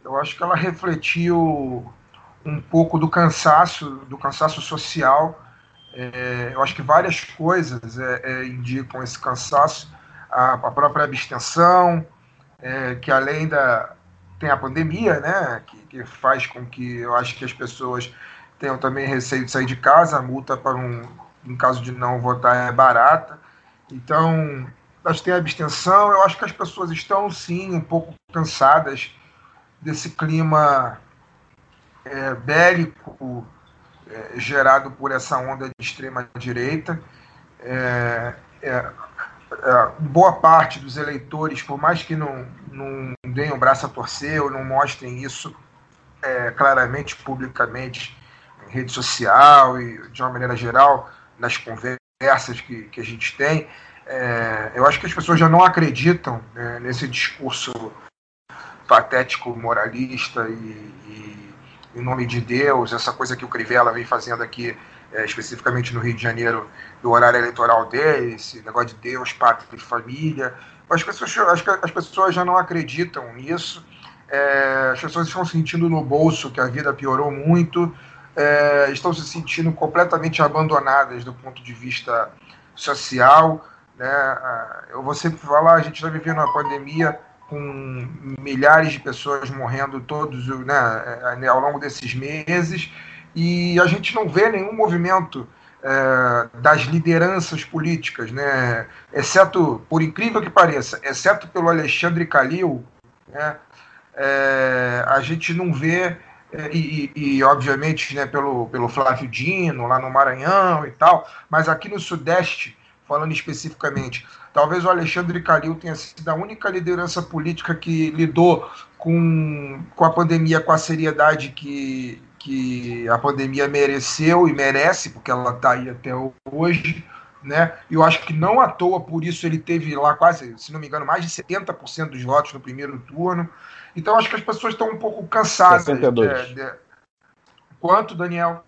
Eu acho que ela refletiu um pouco do cansaço, do cansaço social. É, eu acho que várias coisas é, é, indicam esse cansaço, a, a própria abstenção, é, que além da tem a pandemia, né, que, que, faz com que eu acho que as pessoas tenham também receio de sair de casa, a multa para um, em caso de não votar é barata. Então, acho que tem a abstenção, eu acho que as pessoas estão sim um pouco cansadas desse clima é, bélico é, gerado por essa onda de extrema direita. É, é é, boa parte dos eleitores, por mais que não, não deem o braço a torcer ou não mostrem isso é, claramente, publicamente, em rede social e de uma maneira geral, nas conversas que, que a gente tem, é, eu acho que as pessoas já não acreditam né, nesse discurso patético, moralista e, e, em nome de Deus, essa coisa que o Crivella vem fazendo aqui é, especificamente no Rio de Janeiro, do horário eleitoral dele, esse negócio de Deus, pátria e família. As pessoas, que as pessoas já não acreditam nisso. É, as pessoas estão sentindo no bolso que a vida piorou muito, é, estão se sentindo completamente abandonadas do ponto de vista social. Né? Ah, eu vou sempre falar, a gente está vivendo uma pandemia com milhares de pessoas morrendo todos né, é, ao longo desses meses e a gente não vê nenhum movimento é, das lideranças políticas, né? exceto, por incrível que pareça, exceto pelo Alexandre Calil, né? É, a gente não vê, e, e, obviamente né, pelo, pelo Flávio Dino, lá no Maranhão e tal, mas aqui no Sudeste, falando especificamente, talvez o Alexandre Calil tenha sido a única liderança política que lidou com, com a pandemia com a seriedade que, que a pandemia mereceu e merece, porque ela está aí até hoje, né? Eu acho que não à toa, por isso ele teve lá quase, se não me engano, mais de 70% dos votos no primeiro turno. Então acho que as pessoas estão um pouco cansadas. 62. De, de... Quanto, Daniel?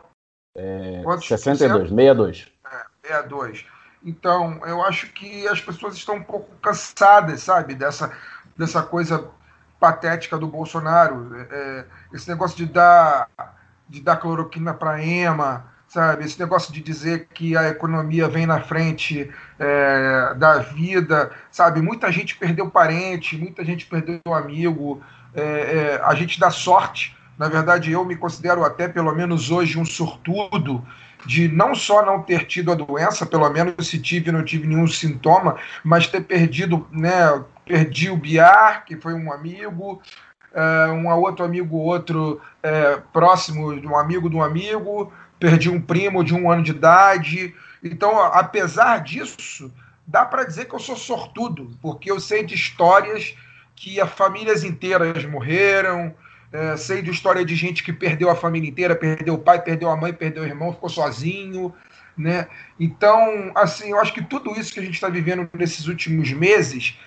É, Quantos 62, 62. É, 62. Então, eu acho que as pessoas estão um pouco cansadas, sabe, dessa, dessa coisa patética do Bolsonaro. É, esse negócio de dar de dar cloroquina para EMA, sabe? Esse negócio de dizer que a economia vem na frente é, da vida, sabe? Muita gente perdeu parente, muita gente perdeu amigo. É, é, a gente dá sorte. Na verdade, eu me considero até, pelo menos hoje, um sortudo de não só não ter tido a doença, pelo menos se tive não tive nenhum sintoma, mas ter perdido, né? Perdi o Biar, que foi um amigo, uh, um outro amigo, outro uh, próximo de um amigo de um amigo, perdi um primo de um ano de idade. Então, apesar disso, dá para dizer que eu sou sortudo, porque eu sei de histórias que as famílias inteiras morreram, é, sei de história de gente que perdeu a família inteira, perdeu o pai, perdeu a mãe, perdeu o irmão, ficou sozinho, né? Então, assim, eu acho que tudo isso que a gente está vivendo nesses últimos meses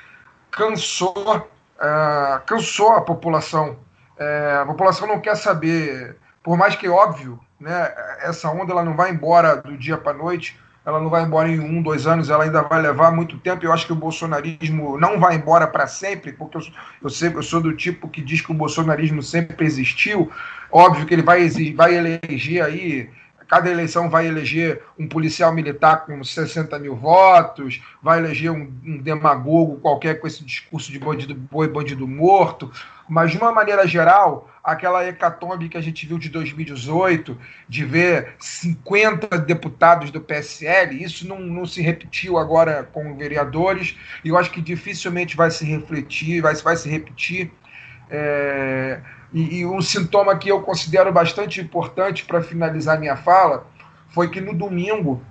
cansou é, cansou a população. É, a população não quer saber, por mais que óbvio, né, essa onda ela não vai embora do dia para a noite, ela não vai embora em um, dois anos, ela ainda vai levar muito tempo. Eu acho que o bolsonarismo não vai embora para sempre, porque eu, eu, eu sou do tipo que diz que o bolsonarismo sempre existiu. Óbvio que ele vai, vai eleger aí cada eleição vai eleger um policial militar com 60 mil votos, vai eleger um, um demagogo qualquer com esse discurso de bandido boi, bandido morto, mas de uma maneira geral, aquela hecatombe que a gente viu de 2018, de ver 50 deputados do PSL, isso não, não se repetiu agora com vereadores, e eu acho que dificilmente vai se refletir, vai, vai se repetir. É, e, e um sintoma que eu considero bastante importante para finalizar minha fala foi que no domingo,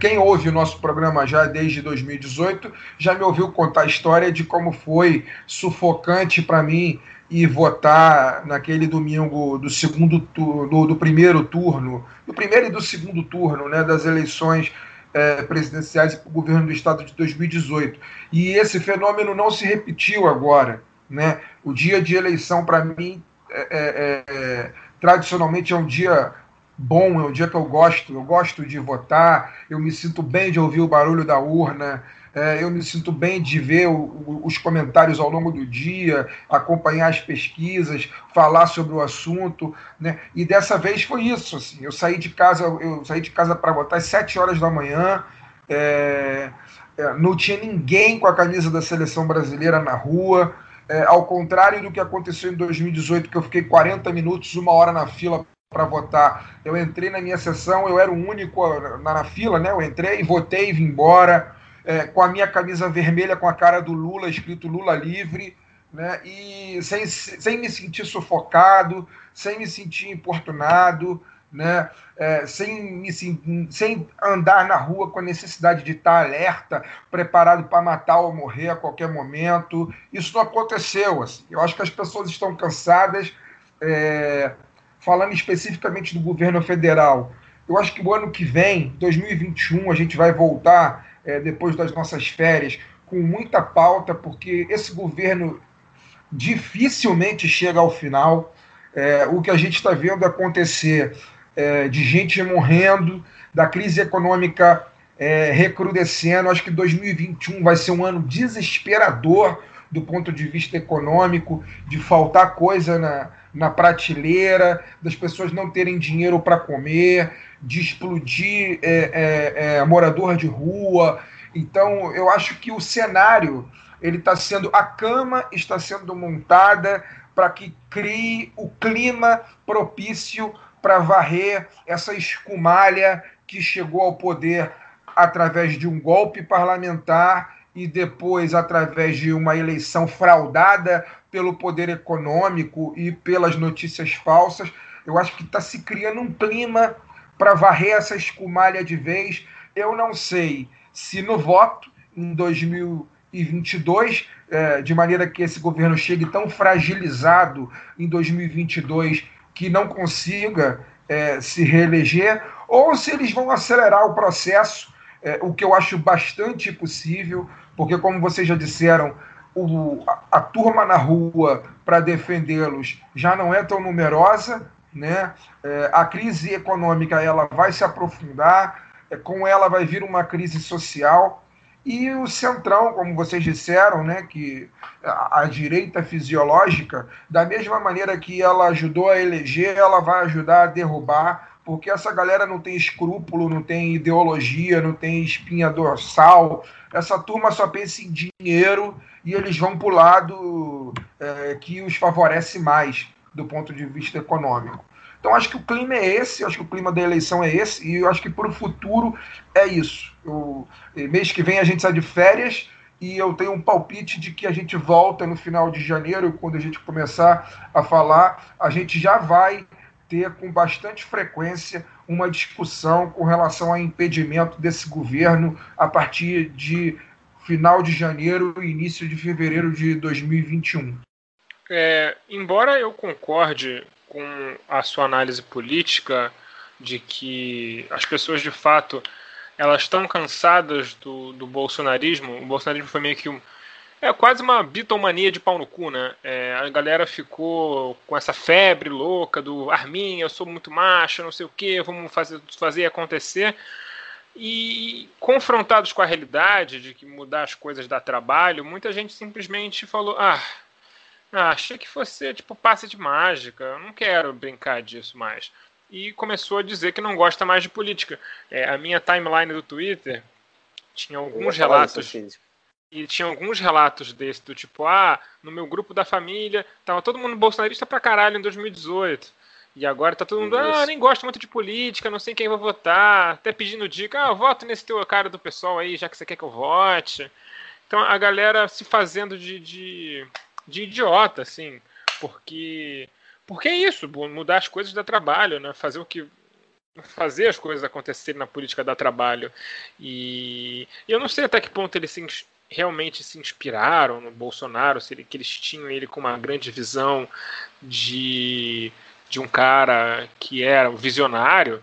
quem ouve o nosso programa já desde 2018 já me ouviu contar a história de como foi sufocante para mim ir votar naquele domingo do segundo turno, do, primeiro turno, do primeiro e do segundo turno, né, das eleições é, presidenciais para o governo do estado de 2018. E esse fenômeno não se repetiu agora. Né? O dia de eleição, para mim, é, é, é, tradicionalmente é um dia bom, é um dia que eu gosto, eu gosto de votar, eu me sinto bem de ouvir o barulho da urna, é, eu me sinto bem de ver o, os comentários ao longo do dia, acompanhar as pesquisas, falar sobre o assunto, né? E dessa vez foi isso, assim, eu saí de casa, eu saí de casa para votar às 7 horas da manhã, é, é, não tinha ninguém com a camisa da seleção brasileira na rua, é, ao contrário do que aconteceu em 2018, que eu fiquei 40 minutos, uma hora na fila para votar. Eu entrei na minha sessão, eu era o único na, na fila, né? Eu entrei, votei e vim embora é, com a minha camisa vermelha com a cara do Lula, escrito Lula livre, né? E sem, sem me sentir sufocado, sem me sentir importunado, né? É, sem, me, sem andar na rua com a necessidade de estar alerta, preparado para matar ou morrer a qualquer momento. Isso não aconteceu. Assim. Eu acho que as pessoas estão cansadas, é, falando especificamente do governo federal. Eu acho que o ano que vem, 2021, a gente vai voltar é, depois das nossas férias, com muita pauta, porque esse governo dificilmente chega ao final. É, o que a gente está vendo acontecer é, de gente morrendo, da crise econômica é, recrudescendo. Acho que 2021 vai ser um ano desesperador do ponto de vista econômico, de faltar coisa na, na prateleira, das pessoas não terem dinheiro para comer, de explodir é, é, é, morador de rua. Então, eu acho que o cenário ele está sendo a cama está sendo montada para que crie o clima propício para varrer essa escumalha que chegou ao poder através de um golpe parlamentar e depois através de uma eleição fraudada pelo poder econômico e pelas notícias falsas. Eu acho que está se criando um clima para varrer essa escumalha de vez. Eu não sei se no voto em 2022, é, de maneira que esse governo chegue tão fragilizado em 2022 que não consiga é, se reeleger, ou se eles vão acelerar o processo, é, o que eu acho bastante possível, porque, como vocês já disseram, o, a, a turma na rua para defendê-los já não é tão numerosa, né? É, a crise econômica ela vai se aprofundar, é, com ela vai vir uma crise social e o centrão, como vocês disseram, né, que a, a direita fisiológica, da mesma maneira que ela ajudou a eleger, ela vai ajudar a derrubar, porque essa galera não tem escrúpulo, não tem ideologia, não tem espinha dorsal. Essa turma só pensa em dinheiro e eles vão para o lado é, que os favorece mais do ponto de vista econômico. Então acho que o clima é esse, acho que o clima da eleição é esse, e eu acho que para o futuro é isso. Eu, mês que vem a gente sai de férias e eu tenho um palpite de que a gente volta no final de janeiro, quando a gente começar a falar, a gente já vai ter com bastante frequência uma discussão com relação ao impedimento desse governo a partir de final de janeiro e início de fevereiro de 2021. É, embora eu concorde com a sua análise política de que as pessoas de fato elas estão cansadas do, do bolsonarismo, o bolsonarismo foi meio que um, é quase uma bitomania de pau no cu, né? É, a galera ficou com essa febre louca do Armin, eu sou muito macho, não sei o que, vamos fazer, fazer acontecer. E confrontados com a realidade de que mudar as coisas dá trabalho, muita gente simplesmente falou: ah, ah, achei que fosse tipo passe de mágica, eu não quero brincar disso mais. E começou a dizer que não gosta mais de política. É, a minha timeline do Twitter tinha alguns relatos. E tinha alguns relatos desse, do tipo, ah, no meu grupo da família, tava todo mundo bolsonarista pra caralho em 2018. E agora tá todo mundo, ah, nem gosto muito de política, não sei quem vou votar, até pedindo dica, ah, voto nesse teu cara do pessoal aí, já que você quer que eu vote. Então a galera se fazendo de, de de idiota, assim, porque porque é isso, mudar as coisas dá trabalho, né? Fazer o que fazer as coisas acontecerem na política dá trabalho. E eu não sei até que ponto eles se, realmente se inspiraram no Bolsonaro, se ele, que eles tinham ele com uma grande visão de, de um cara que era visionário,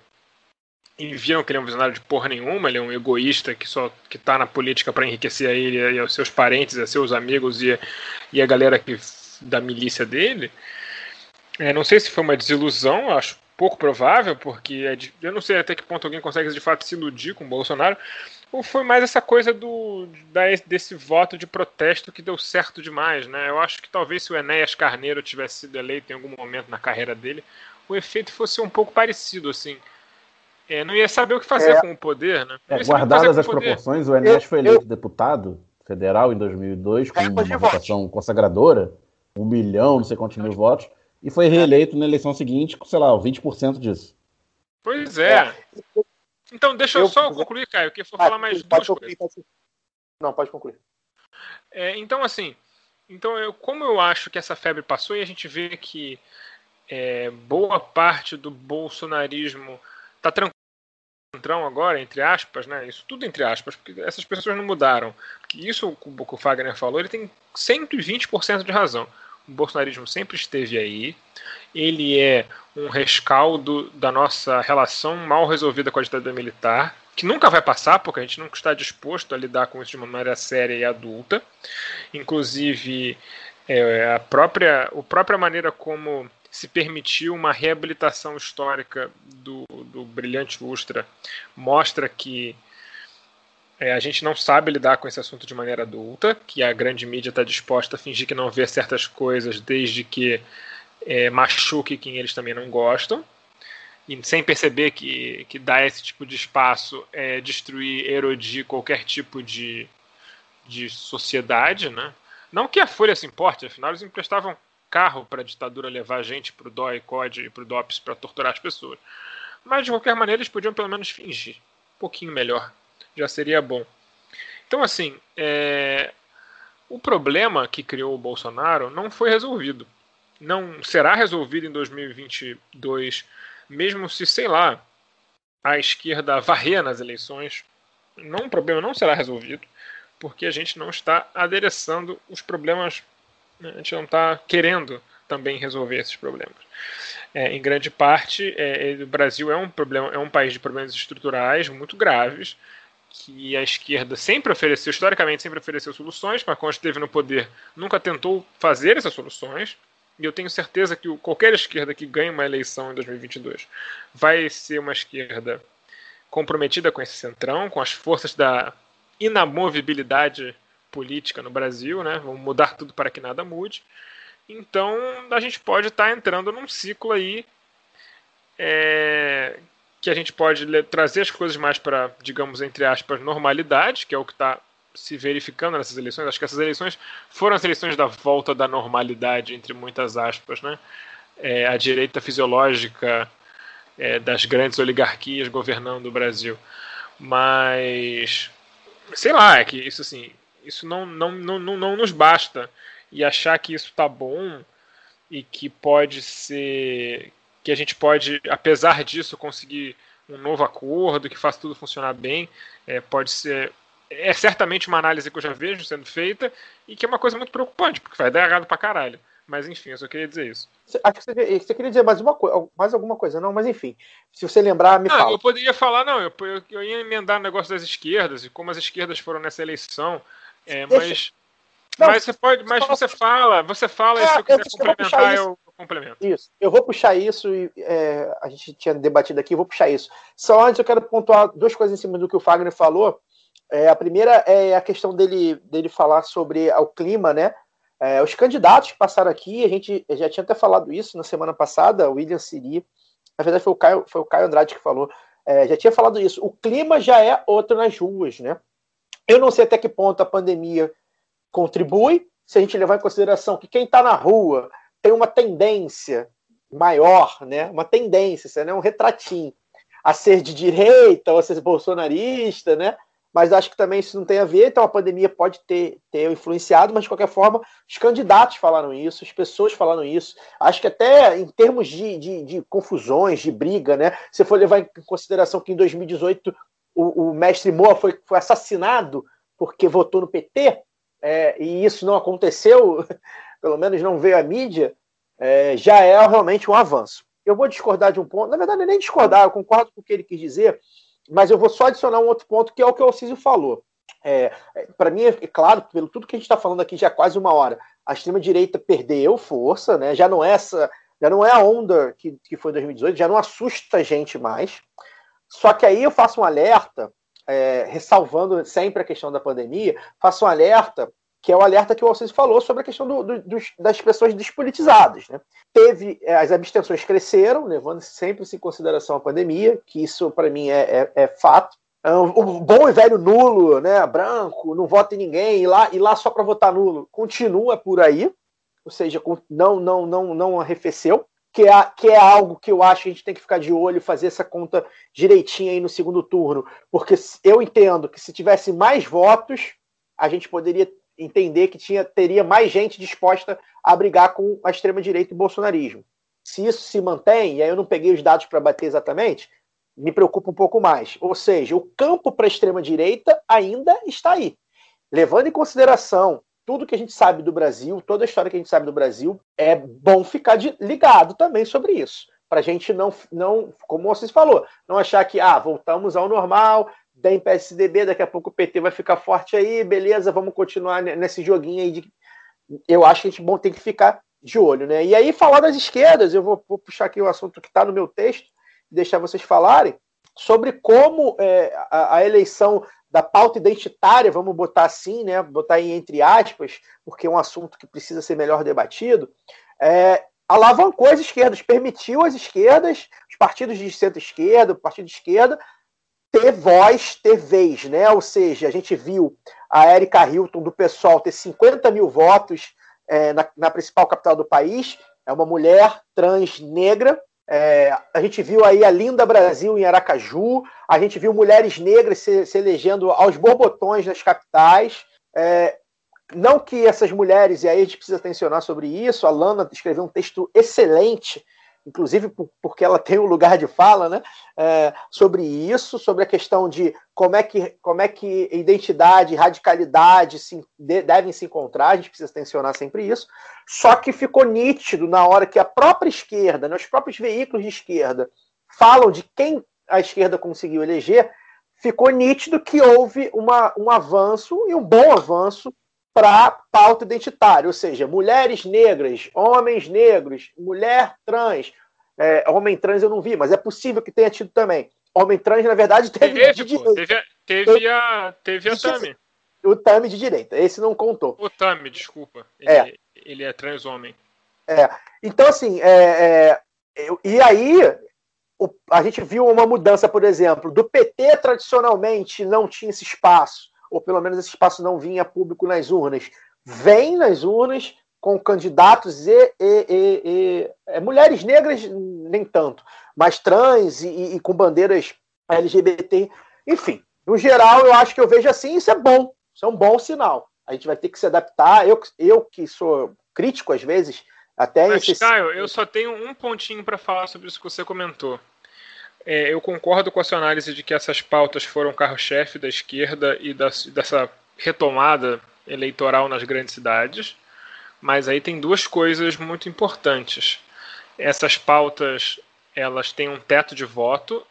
e viram que ele é um visionário de porra nenhuma, ele é um egoísta que só que tá na política para enriquecer a ele e aos seus parentes, a seus amigos e, e a galera que, da milícia dele. É, não sei se foi uma desilusão, acho pouco provável, porque é de, eu não sei até que ponto alguém consegue de fato se iludir com o Bolsonaro, ou foi mais essa coisa do da, desse voto de protesto que deu certo demais, né? Eu acho que talvez se o Enéas Carneiro tivesse sido eleito em algum momento na carreira dele, o efeito fosse um pouco parecido, assim. É, não ia saber o que fazer é, com o poder, né? É, guardadas as proporções, o Enéas foi eleito eu... deputado federal em 2002 com uma votação consagradora, um milhão, não sei quantos mil votos, e foi reeleito na eleição seguinte com, sei lá, 20% disso. Pois é. é. Então, deixa eu, eu só concluir, Caio, que eu vou ah, falar mais duas concluir, coisas. Não, pode concluir. É, então, assim, então eu, como eu acho que essa febre passou e a gente vê que é, boa parte do bolsonarismo está tranquilo agora, entre aspas, né? Isso tudo entre aspas, porque essas pessoas não mudaram. Porque isso o que o Fagner falou, ele tem 120% de razão. O bolsonarismo sempre esteve aí. Ele é um rescaldo da nossa relação mal resolvida com a ditadura militar, que nunca vai passar, porque a gente nunca está disposto a lidar com isso de uma maneira séria e adulta. Inclusive, é, a, própria, a própria maneira como se permitiu uma reabilitação histórica do, do Brilhante Ustra mostra que é, a gente não sabe lidar com esse assunto de maneira adulta, que a grande mídia está disposta a fingir que não vê certas coisas desde que é, machuque quem eles também não gostam, e sem perceber que, que dar esse tipo de espaço é destruir, erodir qualquer tipo de, de sociedade, né? Não que a Folha se importe, afinal eles emprestavam carro para a ditadura levar gente para o DOI, COD e para o DOPS para torturar as pessoas. Mas de qualquer maneira eles podiam pelo menos fingir um pouquinho melhor já seria bom. Então, assim, é... o problema que criou o Bolsonaro não foi resolvido. Não será resolvido em 2022, mesmo se, sei lá, a esquerda varrer nas eleições. Não, o problema não será resolvido, porque a gente não está adereçando os problemas, né? a gente não está querendo também resolver esses problemas. É, em grande parte, é, o Brasil é um problema, é um país de problemas estruturais muito graves que a esquerda sempre ofereceu, historicamente sempre ofereceu soluções, mas quando esteve no poder nunca tentou fazer essas soluções. E eu tenho certeza que qualquer esquerda que ganhe uma eleição em 2022 vai ser uma esquerda comprometida com esse centrão, com as forças da inamovibilidade política no Brasil, né? Vamos mudar tudo para que nada mude. Então a gente pode estar entrando num ciclo aí é, que a gente pode trazer as coisas mais para, digamos, entre aspas, normalidade, que é o que está se verificando nessas eleições. Acho que essas eleições foram as eleições da volta da normalidade, entre muitas aspas, né? É, a direita fisiológica é, das grandes oligarquias governando o Brasil. Mas, sei lá, é que isso assim, isso não, não, não, não, não nos basta. E achar que isso está bom e que pode ser que a gente pode, apesar disso, conseguir um novo acordo que faça tudo funcionar bem. É, pode ser. É certamente uma análise que eu já vejo sendo feita e que é uma coisa muito preocupante, porque vai dar errado pra caralho. Mas enfim, eu só queria dizer isso. Acho que você, você queria dizer mais, uma mais alguma coisa, não, mas enfim. Se você lembrar, me não, fala. Eu poderia falar, não, eu, eu, eu, ia emendar o negócio das esquerdas e como as esquerdas foram nessa eleição. É, Deixa... mas. Não, mas você pode, mas você fala, você fala é, e se eu quiser eu complementar, eu, complemento. Isso. Eu vou puxar isso e é, a gente tinha debatido aqui, eu vou puxar isso. Só antes eu quero pontuar duas coisas em cima do que o Fagner falou. É, a primeira é a questão dele, dele falar sobre o clima, né? É, os candidatos que passaram aqui, a gente já tinha até falado isso na semana passada, o William Siri, na verdade foi o Caio, foi o Caio Andrade que falou, é, já tinha falado isso. O clima já é outro nas ruas, né? Eu não sei até que ponto a pandemia contribui, se a gente levar em consideração que quem está na rua tem uma tendência maior, né? Uma tendência, isso é um retratinho a ser de direita ou a ser bolsonarista, né? Mas acho que também isso não tem a ver, então a pandemia pode ter, ter influenciado, mas de qualquer forma, os candidatos falaram isso, as pessoas falaram isso. Acho que até em termos de, de, de confusões, de briga, né? Se for levar em consideração que em 2018 o, o mestre Moa foi, foi assassinado porque votou no PT, é, e isso não aconteceu [laughs] pelo menos não veio a mídia, é, já é realmente um avanço. Eu vou discordar de um ponto, na verdade, nem discordar, eu concordo com o que ele quis dizer, mas eu vou só adicionar um outro ponto, que é o que o Alcísio falou. É, Para mim, é claro, pelo tudo que a gente está falando aqui já quase uma hora, a extrema-direita perdeu força, né? já não é essa já não é a onda que, que foi 2018, já não assusta a gente mais. Só que aí eu faço um alerta, é, ressalvando sempre a questão da pandemia, faço um alerta que é o alerta que o Alcides falou sobre a questão do, do, das pessoas despolitizadas. Né? Teve, é, as abstenções cresceram, levando sempre em consideração a pandemia, que isso para mim é, é, é, fato. O bom e velho nulo, né, branco, não vota em ninguém, e lá, e lá só para votar nulo, continua por aí, ou seja, não, não, não, não arrefeceu, que é, que é algo que eu acho que a gente tem que ficar de olho, fazer essa conta direitinha aí no segundo turno, porque eu entendo que se tivesse mais votos, a gente poderia entender que tinha, teria mais gente disposta a brigar com a extrema-direita e o bolsonarismo. Se isso se mantém, e aí eu não peguei os dados para bater exatamente, me preocupa um pouco mais. Ou seja, o campo para a extrema-direita ainda está aí. Levando em consideração tudo que a gente sabe do Brasil, toda a história que a gente sabe do Brasil, é bom ficar de, ligado também sobre isso. Para a gente não, não, como vocês falou, não achar que ah, voltamos ao normal, tem PSDB, daqui a pouco o PT vai ficar forte aí, beleza, vamos continuar nesse joguinho aí de. Eu acho que a gente bom, tem que ficar de olho, né? E aí, falar das esquerdas, eu vou, vou puxar aqui o assunto que está no meu texto, deixar vocês falarem, sobre como é, a, a, eleição da pauta identitária, vamos botar assim, né? Botar aí entre aspas, porque é um assunto que precisa ser melhor debatido, é, alavancou as esquerdas, permitiu as esquerdas, os partidos de centro-esquerda, o partido de esquerda, ter voz, ter vez, né? Ou seja, a gente viu a Erika Hilton do PSOL ter 50 mil votos é, na, na, principal capital do país, é uma mulher trans negra. É, a gente viu aí a Linda Brasil em Aracaju, a gente viu mulheres negras se, se elegendo aos borbotões nas capitais. É, não que essas mulheres, e aí a gente precisa tensionar sobre isso, a Lana escreveu um texto excelente inclusive porque ela tem um lugar de fala, né, é, sobre isso, sobre a questão de como é que, como é que identidade e radicalidade se, de, devem se encontrar, a gente precisa tensionar sempre isso, só que ficou nítido na hora que a própria esquerda, né, os próprios veículos de esquerda falam de quem a esquerda conseguiu eleger, ficou nítido que houve uma, um avanço, e um bom avanço, para pauta identitária, ou seja, mulheres negras, homens negros, mulher trans, é, homem trans eu não vi, mas é possível que tenha tido também. Homem trans, na verdade, teve. Teve, de pô, teve, teve, a, teve a Tami. O Tami de direita, esse não contou. O Tami, desculpa. Ele é, ele é trans homem. É. Então, assim, é, é, e aí o, a gente viu uma mudança, por exemplo, do PT tradicionalmente não tinha esse espaço ou pelo menos esse espaço não vinha público nas urnas. Vem nas urnas com candidatos e, e, e, e é, mulheres negras, nem tanto, mas trans e, com bandeiras LGBT, enfim. No geral, eu acho que eu vejo assim, isso é bom, isso é um bom sinal. A gente vai ter que se adaptar. Eu, eu que sou crítico às vezes, até Mas, esse... Caio, eu só tenho um pontinho para falar sobre isso que você comentou. É, eu concordo com a sua análise de que essas pautas foram carro-chefe da esquerda e da, dessa retomada eleitoral nas grandes cidades, mas aí tem duas coisas muito importantes. Essas pautas elas têm um teto de voto,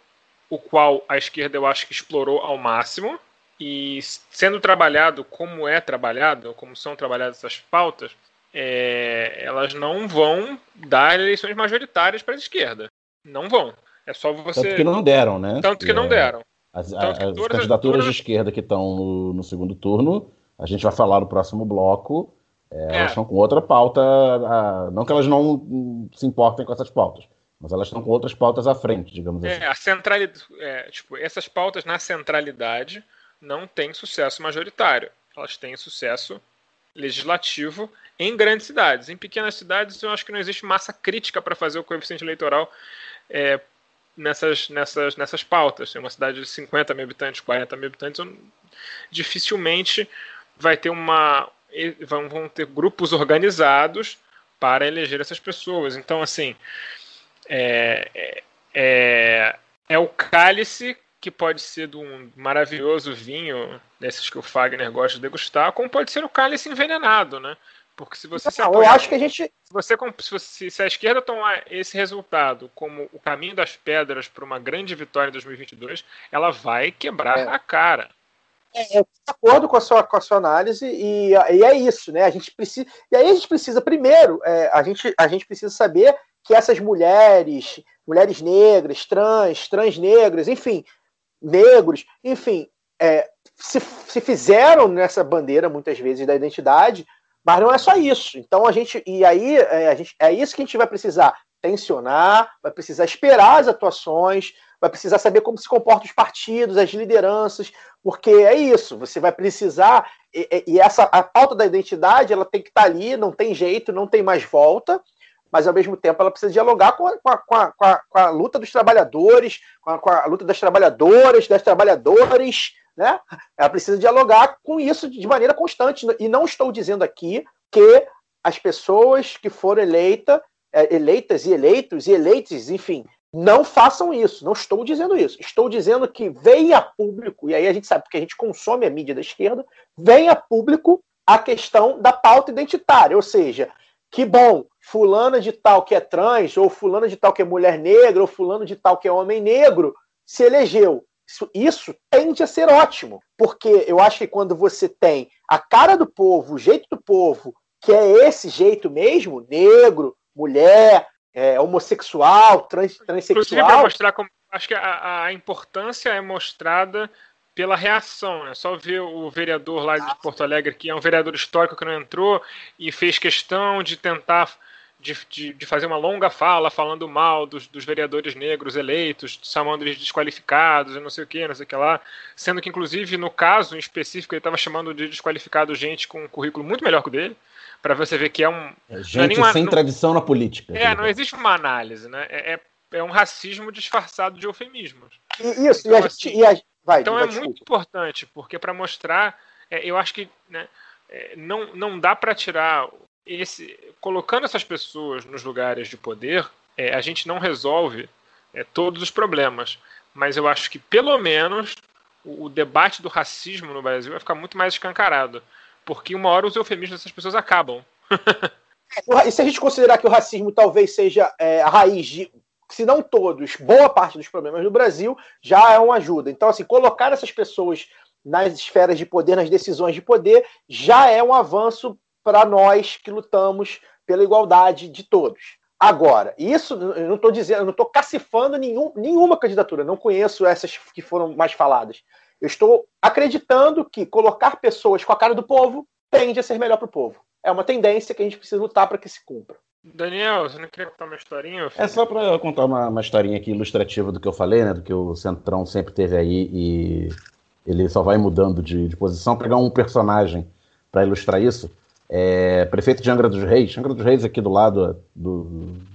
o qual a esquerda eu acho que explorou ao máximo, e sendo trabalhado como é trabalhado, como são trabalhadas essas pautas, é, elas não vão dar eleições majoritárias para a esquerda. Não vão. É só você. Tanto que não deram, né? Tanto que é... não deram. As, as candidaturas as... de esquerda que estão no, no, segundo turno, a gente vai falar no próximo bloco. É, é. Elas estão com outra pauta. A, não que elas não se importem com essas pautas, mas elas estão com outras pautas à frente, digamos é, assim. A centralidade, é, tipo, essas pautas na centralidade não têm sucesso majoritário. Elas têm sucesso legislativo em grandes cidades. Em pequenas cidades, eu acho que não existe massa crítica para fazer o coeficiente eleitoral é, nessas, nessas, nessas pautas. Tem uma cidade de 50 mil habitantes, 40 mil habitantes, dificilmente vai ter uma. Vão, ter grupos organizados para eleger essas pessoas. Então, assim, é, é, é, é o cálice que pode ser de um maravilhoso vinho, desses que o Fagner gosta de degustar, como pode ser o cálice envenenado, né? Porque se você não, se apoiar, eu acho que a gente. Se, você, se, se a esquerda tomar esse resultado como o caminho das pedras para uma grande vitória em 2022, ela vai quebrar é. a cara. É, eu de acordo com a sua, com a sua análise e, e, é isso, né? A gente precisa. E aí a gente precisa, primeiro, é, a, gente, a gente precisa saber que essas mulheres, mulheres negras, trans, transnegras, enfim, negros, enfim, é, se, se fizeram nessa bandeira muitas vezes da identidade, mas não é só isso. Então a gente e aí é, gente, é isso que a gente vai precisar tensionar, vai precisar esperar as atuações, vai precisar saber como se comportam os partidos, as lideranças, porque é isso. Você vai precisar e, e essa a pauta da identidade ela tem que estar ali, não tem jeito, não tem mais volta mas ao mesmo tempo ela precisa dialogar com a, com a, com a, com a luta dos trabalhadores, com a, com a, luta das trabalhadoras, das trabalhadores, né? Ela precisa dialogar com isso de maneira constante. E não estou dizendo aqui que as pessoas que foram eleita, é, eleitas e eleitos e eleitos, enfim, não façam isso. Não estou dizendo isso. Estou dizendo que venha público, e aí a gente sabe porque a gente consome a mídia da esquerda, venha público a questão da pauta identitária, ou seja, que bom, fulana de tal que é trans, ou fulana de tal que é mulher negra, ou fulano de tal que é homem negro, se elegeu. Isso, isso tende a ser ótimo, porque eu acho que quando você tem a cara do povo, o jeito do povo, que é esse jeito mesmo, negro, mulher, é, homossexual, trans, transexual. para mostrar como. Acho que a, a importância é mostrada pela reação, né? Só ver o vereador lá de Porto Alegre, que é um vereador histórico que não entrou e fez questão de tentar de, de, de fazer uma longa fala falando mal dos, dos vereadores negros eleitos, chamando eles desqualificados e não sei o que, não sei o que lá, sendo que inclusive no caso em específico ele estava chamando de desqualificado gente com um currículo muito melhor que o dele, para você ver que é um é gente é nenhuma, sem não, tradição na política. É, não existe uma análise, né? É, é, é um racismo disfarçado de eufemismos. Isso, então, e a assim, gente, e a, Vai, então é desculpa. muito importante, porque para mostrar, é, eu acho que né, é, não, não dá para tirar esse. Colocando essas pessoas nos lugares de poder, é, a gente não resolve é, todos os problemas. Mas eu acho que pelo menos o, o debate do racismo no Brasil vai ficar muito mais escancarado. Porque uma hora os eufemismos dessas pessoas acabam. [laughs] e se a gente considerar que o racismo talvez seja é, a raiz de se não todos, boa parte dos problemas do Brasil já é uma ajuda. Então, assim, colocar essas pessoas nas esferas de poder, nas decisões de poder, já é um avanço para nós que lutamos pela igualdade de todos. Agora, isso eu não estou dizendo, eu não estou cacifando nenhum, nenhuma candidatura, não conheço essas que foram mais faladas. Eu estou acreditando que colocar pessoas com a cara do povo tende a ser melhor para o povo. É uma tendência que a gente precisa lutar para que se cumpra. Daniel, você não queria contar uma historinha? É só para contar uma, uma historinha aqui ilustrativa do que eu falei, né? Do que o Centrão sempre teve aí e ele só vai mudando de, de posição. Pegar um personagem para ilustrar isso. É, prefeito de Angra dos Reis. Angra dos Reis aqui do lado, do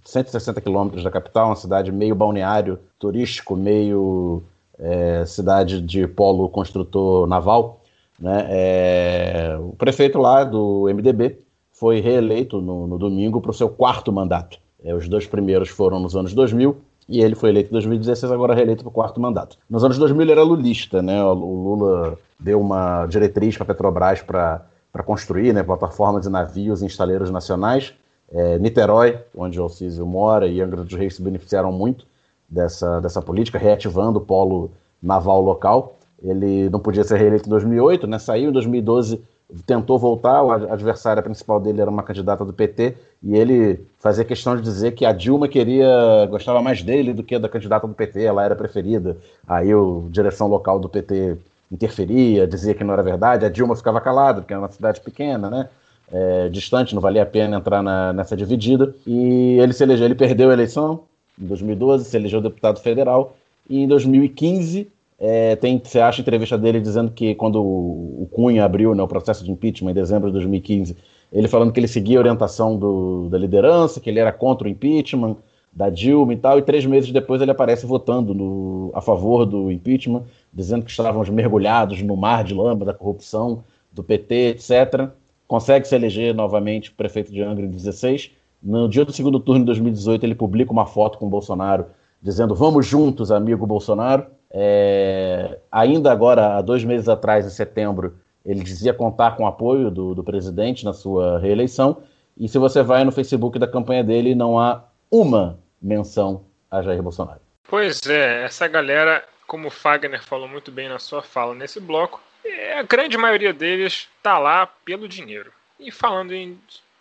160 quilômetros da capital, uma cidade meio balneário turístico, meio é, cidade de polo construtor naval. Né? É, o prefeito lá do MDB foi reeleito no, no domingo para o seu quarto mandato. É, os dois primeiros foram nos anos 2000 e ele foi eleito em 2016, agora reeleito para o quarto mandato. Nos anos 2000 ele era lulista, né? O Lula deu uma diretriz para a Petrobras para construir né, plataformas de navios em estaleiros nacionais. É, Niterói, onde o Alcísio mora, e Angra dos Reis se beneficiaram muito dessa, dessa política, reativando o polo naval local. Ele não podia ser reeleito em 2008, né? saiu em 2012 tentou voltar, a adversária principal dele era uma candidata do PT, e ele fazia questão de dizer que a Dilma queria, gostava mais dele do que da candidata do PT, ela era preferida. Aí a direção local do PT interferia, dizia que não era verdade, a Dilma ficava calada, porque era uma cidade pequena, né? É, distante, não valia a pena entrar na, nessa dividida. E ele se elegeu, ele perdeu a eleição em 2012, se elegeu deputado federal, e em 2015 é, tem, você acha entrevista dele dizendo que quando o Cunha abriu né, o processo de impeachment em dezembro de 2015, ele falando que ele seguia a orientação do, da liderança, que ele era contra o impeachment da Dilma e tal, e três meses depois ele aparece votando no, a favor do impeachment, dizendo que estávamos mergulhados no mar de lama da corrupção do PT, etc. Consegue se eleger novamente prefeito de Angra em 16. No dia do segundo turno de 2018, ele publica uma foto com o Bolsonaro dizendo: Vamos juntos, amigo Bolsonaro. É, ainda agora, há dois meses atrás, em setembro, ele dizia contar com o apoio do, do presidente na sua reeleição. E se você vai no Facebook da campanha dele, não há uma menção a Jair Bolsonaro. Pois é, essa galera, como o Fagner falou muito bem na sua fala nesse bloco, é, a grande maioria deles está lá pelo dinheiro. E falando em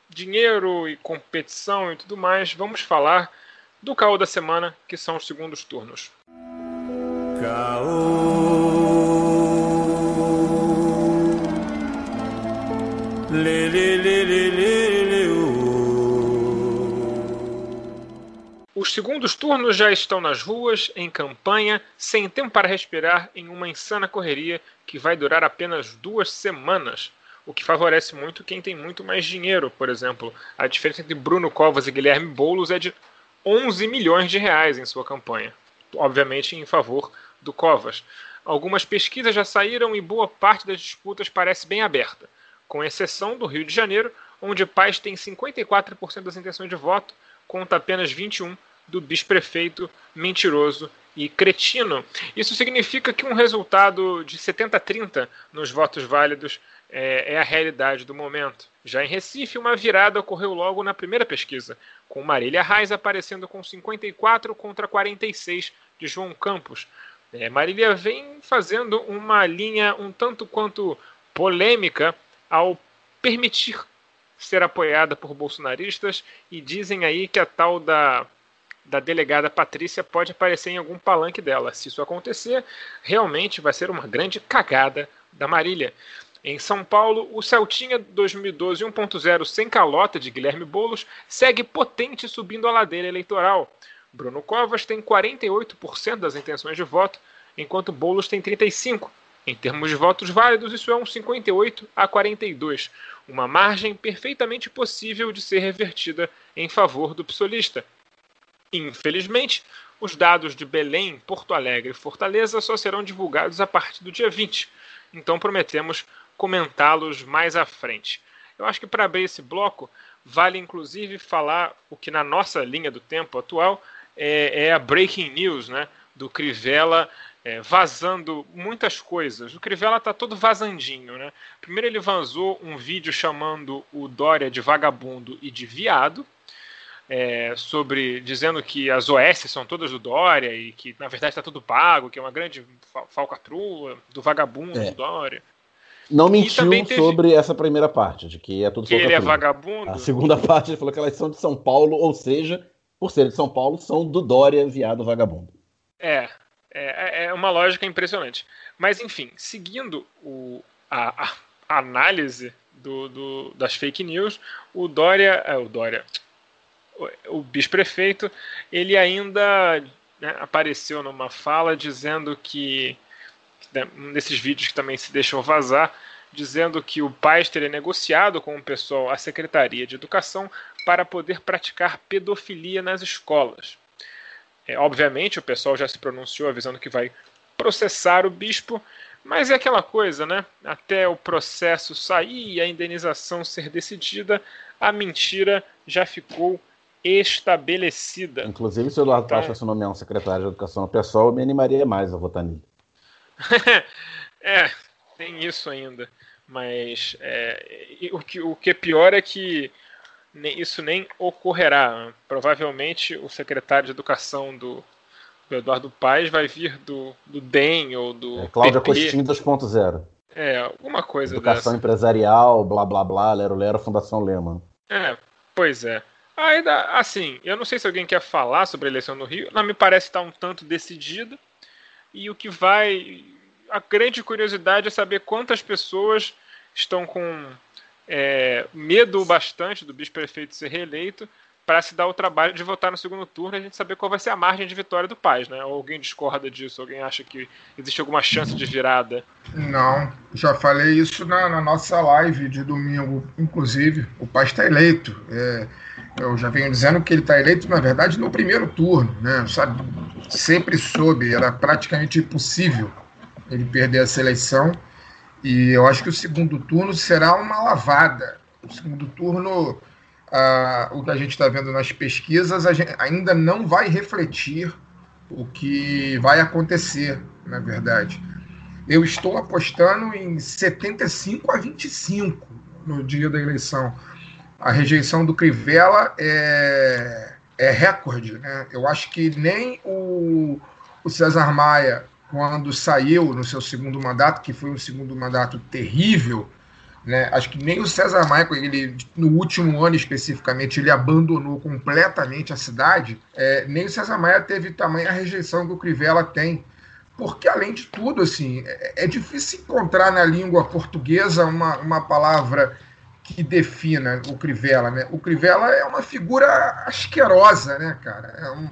dinheiro e competição e tudo mais, vamos falar do caô da semana, que são os segundos turnos. Caô. Lê, lê, lê, Os segundos turnos já estão nas ruas, em campanha, sem tempo para respirar, em uma insana correria que vai durar apenas duas semanas o que favorece muito quem tem muito mais dinheiro, por exemplo. A diferença entre Bruno Covas e Guilherme Boulos é de 11 milhões de reais em sua campanha, obviamente em favor do Covas. Algumas pesquisas já saíram e boa parte das disputas parece bem aberta, com exceção do Rio de Janeiro, onde Paz tem 54% das intenções de voto, conta apenas 21 do vice-prefeito mentiroso e cretino. Isso significa que um resultado de 70-30 nos votos válidos é, é, a realidade do momento. Já em Recife, uma virada ocorreu logo na primeira pesquisa, com Marília Reis aparecendo com 54 contra 46 de João Campos. É, Marília vem fazendo uma linha um tanto quanto polêmica ao permitir ser apoiada por bolsonaristas e dizem aí que a tal da, da delegada Patrícia pode aparecer em algum palanque dela. Se isso acontecer, realmente vai ser uma grande cagada da Marília. Em São Paulo, o Celtinha 2012 1.0 sem calota de Guilherme Bolos segue potente subindo a ladeira eleitoral. Bruno Covas tem 48% das intenções de voto, enquanto Bolos tem 35%. Em termos de votos válidos, isso é um 58 a 42, uma margem perfeitamente possível de ser revertida em favor do psolista. Infelizmente, os dados de Belém, Porto Alegre e Fortaleza só serão divulgados a partir do dia 20, então prometemos comentá-los mais à frente. Eu acho que para abrir esse bloco, vale inclusive falar o que na nossa linha do tempo atual é, é a breaking news, né? Do Crivella é, vazando muitas coisas. O Crivella tá todo vazandinho, né? Primeiro ele vazou um vídeo chamando o Dória de vagabundo e de viado, é, sobre dizendo que as OS são todas do Dória e que na verdade está tudo pago, que é uma grande falcatrua do vagabundo é. do Dória. Não mentiu teve... sobre essa primeira parte, de que é tudo Que ele é vagabundo. A segunda [laughs] parte ele falou que elas são de São Paulo, ou seja, por ser de São Paulo, são do Dória viado vagabundo. É, é, é uma lógica impressionante. Mas, enfim, seguindo o, a, a análise do, do, das fake news, o Dória. É, o Dória. O, vice-prefeito, ele ainda né, apareceu numa fala dizendo que né, um desses vídeos que também se deixou vazar, dizendo que o Paz teria negociado com o pessoal a Secretaria de Educação para poder praticar pedofilia nas escolas. É, obviamente, o pessoal já se pronunciou avisando que vai processar o bispo, mas é aquela coisa, né? Até o processo sair e a indenização ser decidida, a mentira já ficou estabelecida. Inclusive, se o Eduardo então... Pacha nomear um secretário de Educação no pessoal, eu me animaria mais a votar nele. [laughs] é, tem isso ainda. Mas é, o, que, o que é pior é que nem, isso nem ocorrerá. Provavelmente o secretário de Educação do, do Eduardo Paes vai vir do, do DEM ou do. É, Cláudia Costinho 2.0. É, alguma coisa Educação dessa. empresarial, blá blá blá, Lero Lero, Fundação Lema. É, pois é. Ainda assim, eu não sei se alguém quer falar sobre a eleição no Rio, não me parece estar um tanto decidida. E o que vai. A grande curiosidade é saber quantas pessoas estão com é, medo bastante do vice-prefeito ser reeleito para se dar o trabalho de votar no segundo turno e a gente saber qual vai ser a margem de vitória do Paz, né? Ou alguém discorda disso? Alguém acha que existe alguma chance de virada? Não, já falei isso na, na nossa live de domingo, inclusive. O Paz está eleito. É, eu já venho dizendo que ele está eleito, na verdade, no primeiro turno, né? Sabe, sempre soube, era praticamente impossível ele perder essa eleição. E eu acho que o segundo turno será uma lavada. O segundo turno, ah, o que a gente está vendo nas pesquisas, ainda não vai refletir o que vai acontecer, na verdade. Eu estou apostando em 75 a 25 no dia da eleição. A rejeição do Crivella é é recorde. Né? Eu acho que nem o, o César Maia, quando saiu no seu segundo mandato, que foi um segundo mandato terrível, Né? Acho que nem o César Maia, ele, no último ano especificamente, ele abandonou completamente a cidade. É, nem o César Maia teve tamanha rejeição que o Crivella tem. Porque, além de tudo, assim, é, é difícil encontrar na língua portuguesa uma, uma palavra que defina o Crivella. Né? O Crivella é uma figura asquerosa, né, cara? É, um,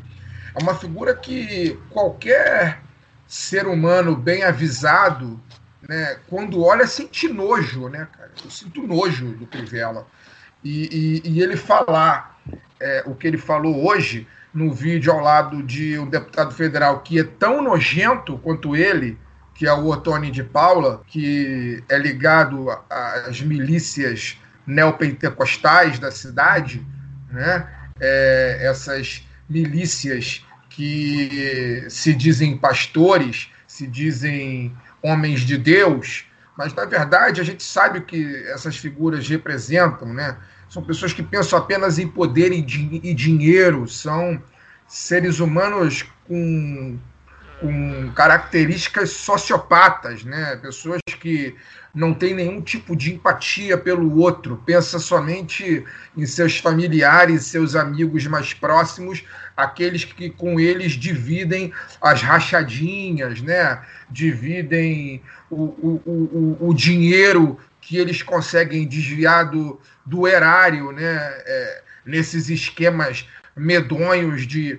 é uma figura que qualquer ser humano bem avisado né, quando olha, sente nojo, né, cara? Eu sinto nojo do Crivella. E, e, e ele falar é, o que ele falou hoje no vídeo ao lado de um deputado federal que é tão nojento quanto ele, que é o Otoni de Paula, que é ligado às milícias neopentecostais da cidade, né? É, essas milícias que se dizem pastores, se dizem homens de Deus, mas na verdade a gente sabe o que essas figuras representam, né? São pessoas que pensam apenas em poder e, e dinheiro, são seres humanos com, com características sociopatas, né? Pessoas que não têm nenhum tipo de empatia pelo outro, pensa somente em seus familiares, seus amigos mais próximos, aqueles que com eles dividem as rachadinhas, né? dividem o, o, o, o dinheiro que eles conseguem desviar do, do erário, né? É, nesses esquemas medonhos de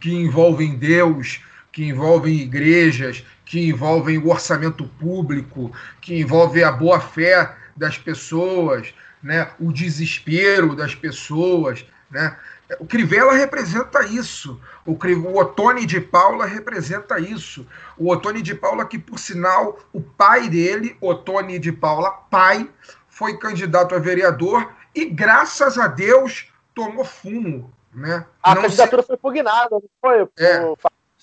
que envolvem Deus, que envolvem igrejas, que envolvem o orçamento público, que envolvem a boa fé das pessoas, né? o desespero das pessoas, né? O Crivella representa isso. O, o Otone de Paula representa isso. O Otone de Paula, que por sinal, o pai dele, Otone de Paula, pai, foi candidato a vereador e, graças a Deus, tomou fumo. Né? A não candidatura foi pugnada, não foi? É.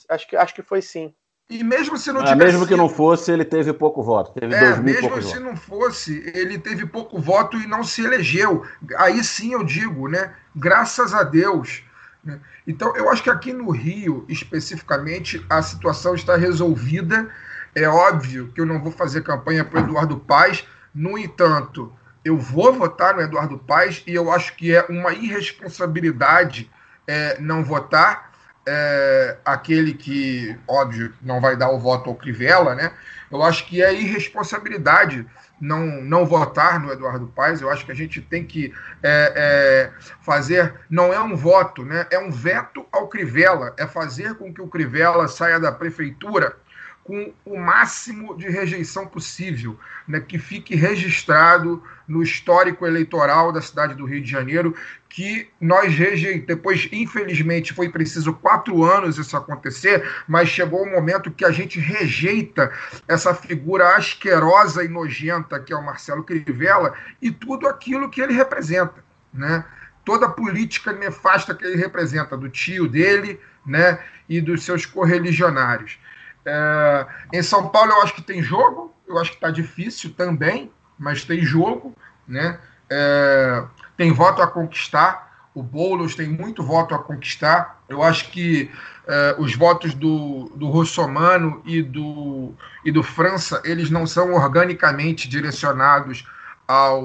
Acho, que, acho que foi sim. E mesmo se não ah, tivesse. Mesmo que não fosse, ele teve pouco voto. Teve é, mesmo se não fosse, ele teve pouco voto e não se elegeu. Aí sim eu digo, né? Graças a Deus. Né? Então, eu acho que aqui no Rio, especificamente, a situação está resolvida. É óbvio que eu não vou fazer campanha para o Eduardo Paes, no entanto, eu vou votar no Eduardo Paes e eu acho que é uma irresponsabilidade é, não votar é, aquele que, óbvio, não vai dar o voto ao Crivella, né? Eu acho que é irresponsabilidade não, não votar no Eduardo Paes. Eu acho que a gente tem que é, é, fazer, não é um voto, né? É um veto ao Crivella, é fazer com que o Crivella saia da prefeitura com o máximo de rejeição possível, né, que fique registrado no histórico eleitoral da cidade do Rio de Janeiro, que nós rejeitamos. Depois, infelizmente, foi preciso quatro anos isso acontecer, mas chegou o momento que a gente rejeita essa figura asquerosa e nojenta que é o Marcelo Crivella e tudo aquilo que ele representa, né? Toda a política nefasta que ele representa, do tio dele, né, e dos seus correligionários. É, em São Paulo eu acho que tem jogo, eu acho que está difícil também, mas tem jogo, né? É, tem voto a conquistar. O Boulos tem muito voto a conquistar. Eu acho que é, os votos do, do Russomano e do, e do França, eles não são organicamente direcionados ao,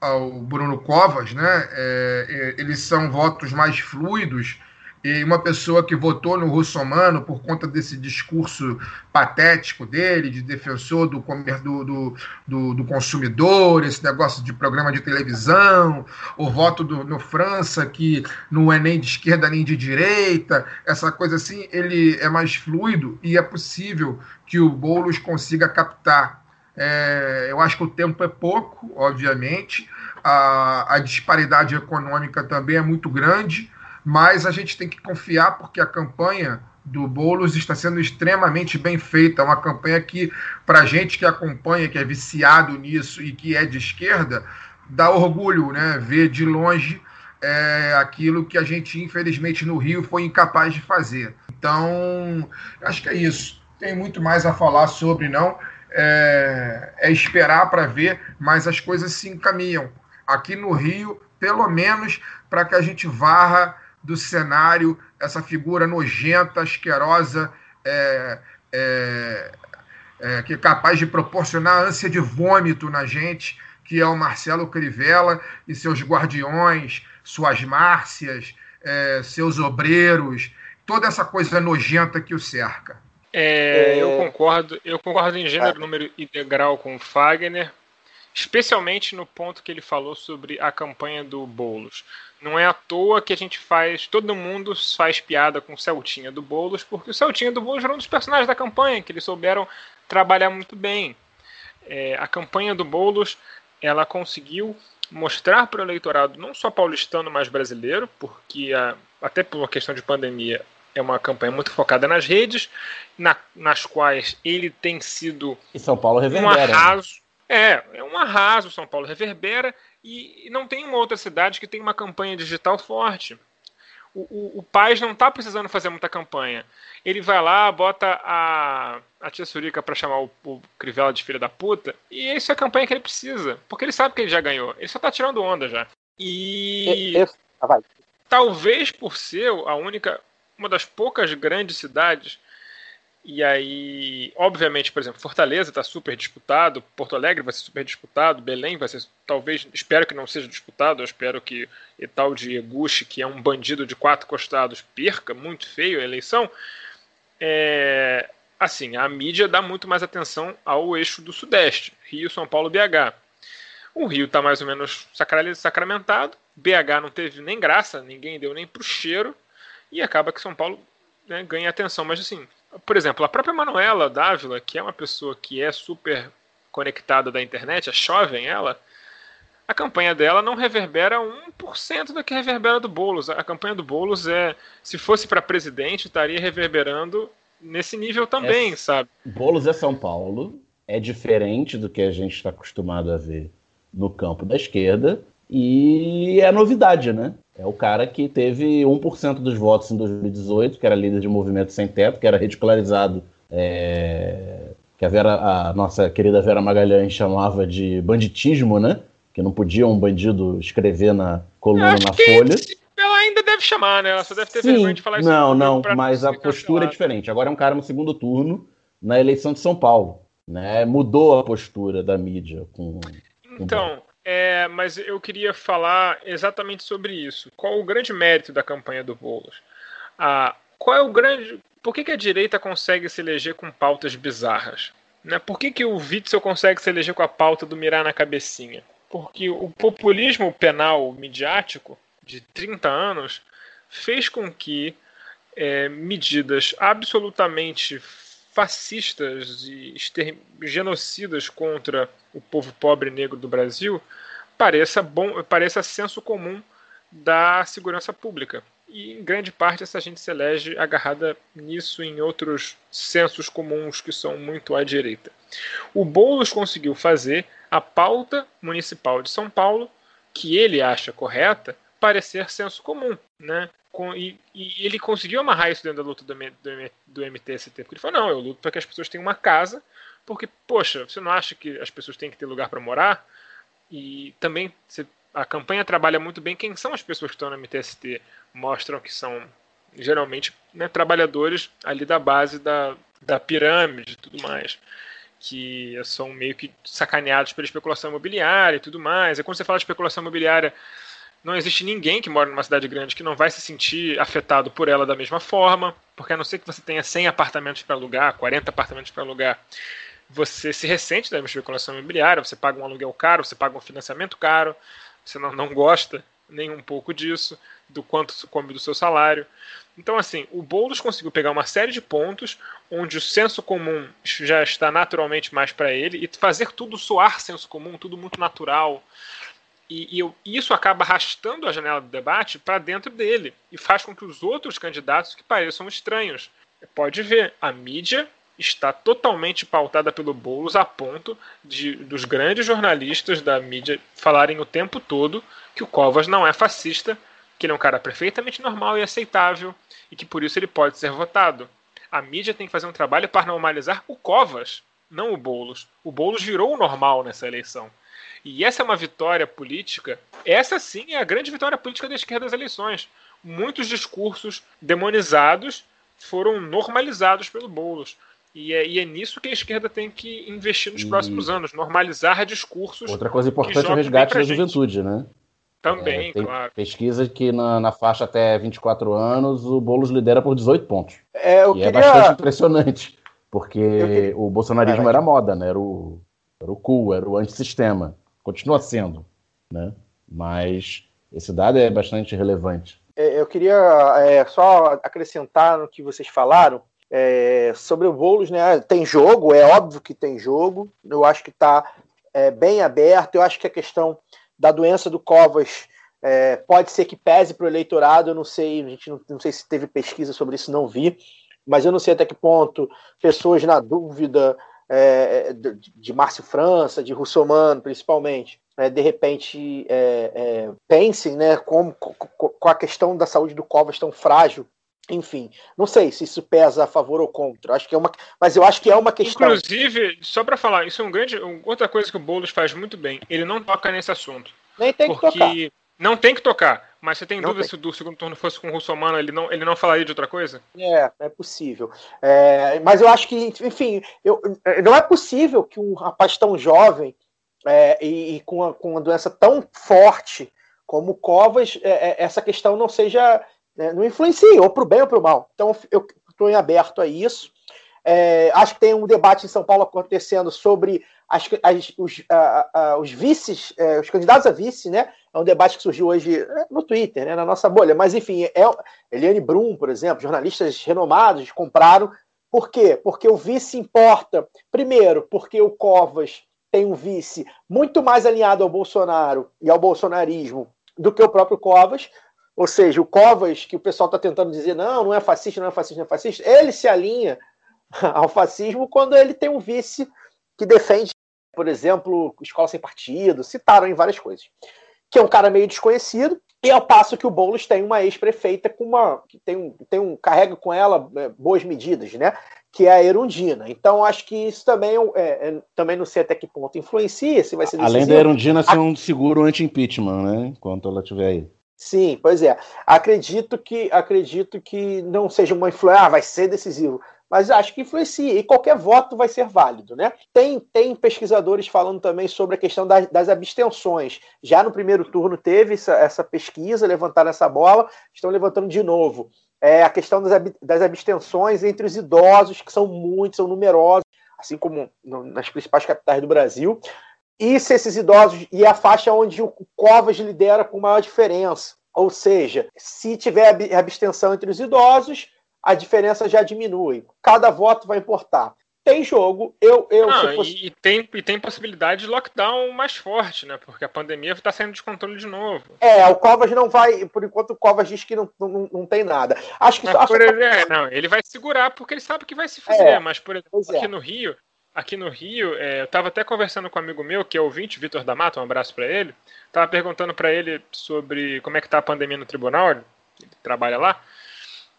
ao Bruno Covas, né? É, é eles são votos mais fluidos e uma pessoa que votou no Russomano por conta desse discurso patético dele, de defensor do, do, do, do consumidor, esse negócio de programa de televisão, o voto do, no França, que não é nem de esquerda nem de direita, essa coisa assim, ele é mais fluido e é possível que o Boulos consiga captar. É, eu acho que o tempo é pouco, obviamente, a, a disparidade econômica também é muito grande mas a gente tem que confiar porque a campanha do Boulos está sendo extremamente bem feita. Uma campanha que, para gente que acompanha, que é viciado nisso e que é de esquerda, dá orgulho, né? Ver de longe é, aquilo que a gente, infelizmente, no Rio foi incapaz de fazer. Então, acho que é isso. Tem muito mais a falar sobre, não. É, é esperar para ver, mas as coisas se encaminham. Aqui no Rio, pelo menos, para que a gente varra do cenário, essa figura nojenta, asquerosa, é, é, é, que é capaz de proporcionar ânsia de vômito na gente, que é o Marcelo Crivella e seus guardiões, suas Márcias, é, seus obreiros, toda essa coisa nojenta que o cerca. É, é... Eu concordo, eu concordo em gênero, número e degrau com o Fagner, especialmente no ponto que ele falou sobre a campanha do Boulos. Não é à toa que a gente faz, todo mundo faz piada com o Celtinha do Boulos, porque o Celtinha do Boulos era um dos personagens da campanha, que eles souberam trabalhar muito bem. É, a campanha do Boulos, ela conseguiu mostrar para o eleitorado, não só paulistano, mas brasileiro, porque a, até por uma questão de pandemia, é uma campanha muito focada nas redes, na, nas quais ele tem sido e São Paulo reverbera. um né? arraso. É, é um arraso, São Paulo reverbera, e não tem uma outra cidade que tem uma campanha digital forte. O, o, o Paz não está precisando fazer muita campanha. Ele vai lá, bota a, a tia Surica para chamar o, o Crivella de filha da puta, e isso é a campanha que ele precisa, porque ele sabe que ele já ganhou. Ele só está tirando onda já. E. Ah, talvez por ser a única. Uma das poucas grandes cidades e aí, obviamente, por exemplo, Fortaleza está super disputado, Porto Alegre vai ser super disputado, Belém vai ser, talvez, espero que não seja disputado, eu espero que o tal de Eguchi, que é um bandido de quatro costados, perca muito feio a eleição. É, assim, a mídia dá muito mais atenção ao eixo do Sudeste, Rio, São Paulo, BH. O Rio está mais ou menos sacramentado, BH não teve nem graça, ninguém deu nem pro cheiro, e acaba que São Paulo né, ganha atenção. Mas assim, por exemplo, a própria Manuela Dávila, que é uma pessoa que é super conectada da internet, é jovem ela, a campanha dela não reverbera 1% do que reverbera do Boulos. A campanha do Boulos é, se fosse para presidente, estaria reverberando nesse nível também, é, sabe? Boulos é São Paulo, é diferente do que a gente está acostumado a ver no campo da esquerda, e é novidade, né? É o cara que teve 1% dos votos em 2018, que era líder de movimento sem teto, que era ridicularizado, é... que a, Vera, a nossa querida Vera Magalhães chamava de banditismo, né? Que não podia um bandido escrever na coluna na Folha. Ela ainda deve chamar, né? Ela só deve ter Sim, vergonha de falar isso. Não, não, mas a postura é diferente. Agora é um cara no segundo turno na eleição de São Paulo. Né? Mudou a postura da mídia com. Então, é, mas eu queria falar exatamente sobre isso. Qual o grande mérito da campanha do Boulos? Ah, qual é o grande. Por que, que a direita consegue se eleger com pautas bizarras? Né? Por que, que o Witzel consegue se eleger com a pauta do mirar na cabecinha? Porque o populismo penal midiático de 30 anos fez com que é, medidas absolutamente fascistas e genocidas contra o povo pobre negro do Brasil pareça bom, pareça senso comum da segurança pública. E em grande parte essa gente se elege agarrada nisso em outros sensos comuns que são muito à direita. O Boulos conseguiu fazer a pauta municipal de São Paulo, que ele acha correta, parecer senso comum, né? Com, e, e, ele conseguiu amarrar isso dentro da luta do, do, do MTST, porque ele falou, não, eu luto para que as pessoas tenham uma casa, porque, poxa, você não acha que as pessoas têm que ter lugar para morar? E também você, a campanha trabalha muito bem quem são as pessoas que estão no MTST. Mostram que são geralmente né, trabalhadores ali da base da, da pirâmide e tudo mais. Que são meio que sacaneados pela especulação imobiliária e tudo mais. E quando você fala de especulação imobiliária, não existe ninguém que mora numa cidade grande que não vai se sentir afetado por ela da mesma forma, porque a não ser que você tenha 100 apartamentos para alugar, 40 apartamentos para alugar, você se ressente da especulação imobiliária, você paga um aluguel caro, você paga um financiamento caro, você não, não gosta nem um pouco disso, do quanto come do seu salário. Então, assim, o Boulos conseguiu pegar uma série de pontos onde o senso comum já está naturalmente mais para ele e fazer tudo soar senso comum, tudo muito natural. E, e eu, isso acaba arrastando a janela do debate para dentro dele e faz com que os outros candidatos que pareçam estranhos. Pode ver, a mídia está totalmente pautada pelo Boulos a ponto de dos grandes jornalistas da mídia falarem o tempo todo que o Covas não é fascista, que ele é um cara perfeitamente normal e aceitável e que por isso ele pode ser votado. A mídia tem que fazer um trabalho para normalizar o Covas, não o Boulos. O Boulos virou o normal nessa eleição. E essa é uma vitória política. Essa sim é a grande vitória política da esquerda das eleições. Muitos discursos demonizados foram normalizados pelo Boulos. E é, e é, nisso que a esquerda tem que investir nos e... próximos anos, normalizar discursos. Outra coisa importante é o resgate da gente. juventude, né? Também, é, claro. Pesquisa que na, na, faixa até 24 anos o Boulos lidera por 18 pontos. É, eu e é queria... é bastante impressionante, porque queria... o bolsonarismo era moda, né? Era o, era o cool, era o antissistema. Continua sendo, né? Mas esse dado é bastante relevante. É, eu queria é, só acrescentar no que vocês falaram é, sobre o Boulos, né? Tem jogo, é óbvio que tem jogo. Eu acho que está é, bem aberto. Eu acho que a questão da doença do Covas é, pode ser que pese para o eleitorado, eu não sei, a gente não, não, sei se teve pesquisa sobre isso, não vi, mas eu não sei até que ponto pessoas na dúvida é, de, de Márcio França, de Russomano, principalmente, é, de repente é, é, pensem né, com, com, a questão da saúde do Covas tão frágil. Enfim, não sei se isso pesa a favor ou contra. Acho que é uma, mas eu acho que é uma questão. Inclusive, só para falar, isso é um grande, outra coisa que o Boulos faz muito bem. Ele não toca nesse assunto. Nem tem que tocar. Não tem que tocar. Mas você tem não dúvida tem. se o segundo turno fosse com o Russomano, ele não, ele não falaria de outra coisa? É, é possível. É, mas eu acho que, enfim, eu, não é possível que um rapaz tão jovem é, e, e, com, a, com uma doença tão forte como Covas, é, é, essa questão não seja. Né, não influencie, ou para o bem ou para o mal. Então, eu estou em aberto a isso. É, acho que tem um debate em São Paulo acontecendo sobre as, as, os, os vices, é, os candidatos a vice, né? É um debate que surgiu hoje é, no Twitter, né, na nossa bolha. Mas, enfim, é, Eliane Brum, por exemplo, jornalistas renomados compraram. Por quê? Porque o vice importa. Primeiro, porque o Covas tem um vice muito mais alinhado ao Bolsonaro e ao bolsonarismo do que o próprio Covas. Ou seja, o Covas, que o pessoal está tentando dizer, não, não é fascista, não é fascista, não é fascista, ele se alinha [laughs] ao fascismo quando ele tem um vice que defende, por exemplo, escola sem partido, citaram em várias coisas. Que é um cara meio desconhecido, e ao passo que o Boulos tem uma ex-prefeita com uma. que tem um, tem um. carrega com ela é, boas medidas, né? Que é a Erundina. Então, acho que isso também é, é, também não sei até que ponto influencia, se vai ser Além da Erundina ser um seguro anti-impeachment, né? Enquanto ela estiver aí. Sim, pois é. Acredito que acredito que não seja uma influência, ah, vai ser decisivo mas acho que influencia e qualquer voto vai ser válido, né? Tem, tem pesquisadores falando também sobre a questão das, das abstenções. Já no primeiro turno teve essa, essa pesquisa, levantaram essa bola, estão levantando de novo. É a questão das, das abstenções entre os idosos, que são muitos, são numerosos, assim como nas principais capitais do Brasil. E se esses idosos, e é a faixa onde o Covas lidera com maior diferença. Ou seja, se tiver abstenção entre os idosos, a diferença já diminui. Cada voto vai importar. Tem jogo, eu. eu Não, fosse... e, tem, e tem possibilidade de lockdown mais forte, né? Porque a pandemia está saindo de controle de novo. É, o Covas não vai. Por enquanto, o Covas diz que não, não, não tem nada. Acho que mas. Por ele, é, não, ele vai segurar porque ele sabe que vai se fazer. É, mas, por exemplo, aqui é. no Rio, aqui no Rio, é, eu estava até conversando com um amigo meu, que é ouvinte, Vitor D'Amato, um abraço para ele. Tava perguntando para ele sobre como é que tá a pandemia no tribunal, ele trabalha lá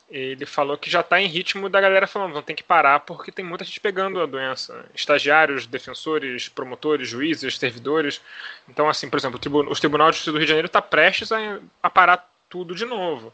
ele falou que já está em ritmo da galera falando, vão ter que parar porque tem muita gente pegando a doença. Estagiários, defensores, promotores, juízes, servidores. Então, assim, por exemplo, o, tribunal, os tribunais de Justiça do Rio de Janeiro está prestes a, a, parar tudo de novo.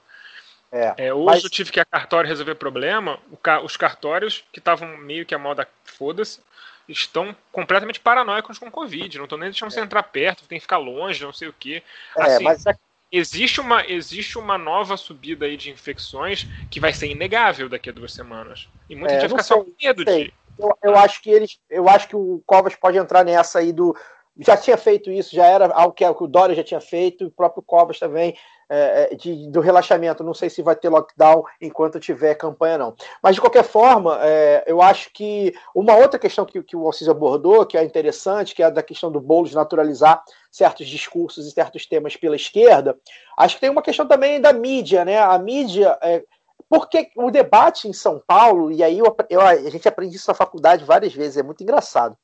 É, é, hoje mas... eu tive que a cartório resolver problema. os cartórios, que estavam meio que a moda foda-se, estão completamente paranoicos com Covid. Não estão nem deixando é. você entrar perto, tem que ficar longe, não sei o quê. É, assim, mas é existe uma, existe uma nova subida aí de infecções que vai ser inegável daqui a duas semanas. E muita é, gente vai ficar sei, só com medo de. Eu, eu, acho que eles. Eu acho que o Covas pode entrar nessa aí do. Já tinha feito isso, já era algo que, o Dória já tinha feito, o próprio Covas também é, é, de, do relaxamento. Não sei se vai ter lockdown enquanto tiver campanha, não. Mas, de qualquer forma, é, eu acho que uma outra questão que, que o Alciso abordou, que é interessante, que é a da questão do Boulos naturalizar certos discursos e certos temas pela esquerda, acho que tem uma questão também da mídia, né? A mídia. É, porque o debate em São Paulo, e aí eu, eu, a gente aprende isso na faculdade várias vezes, é muito engraçado.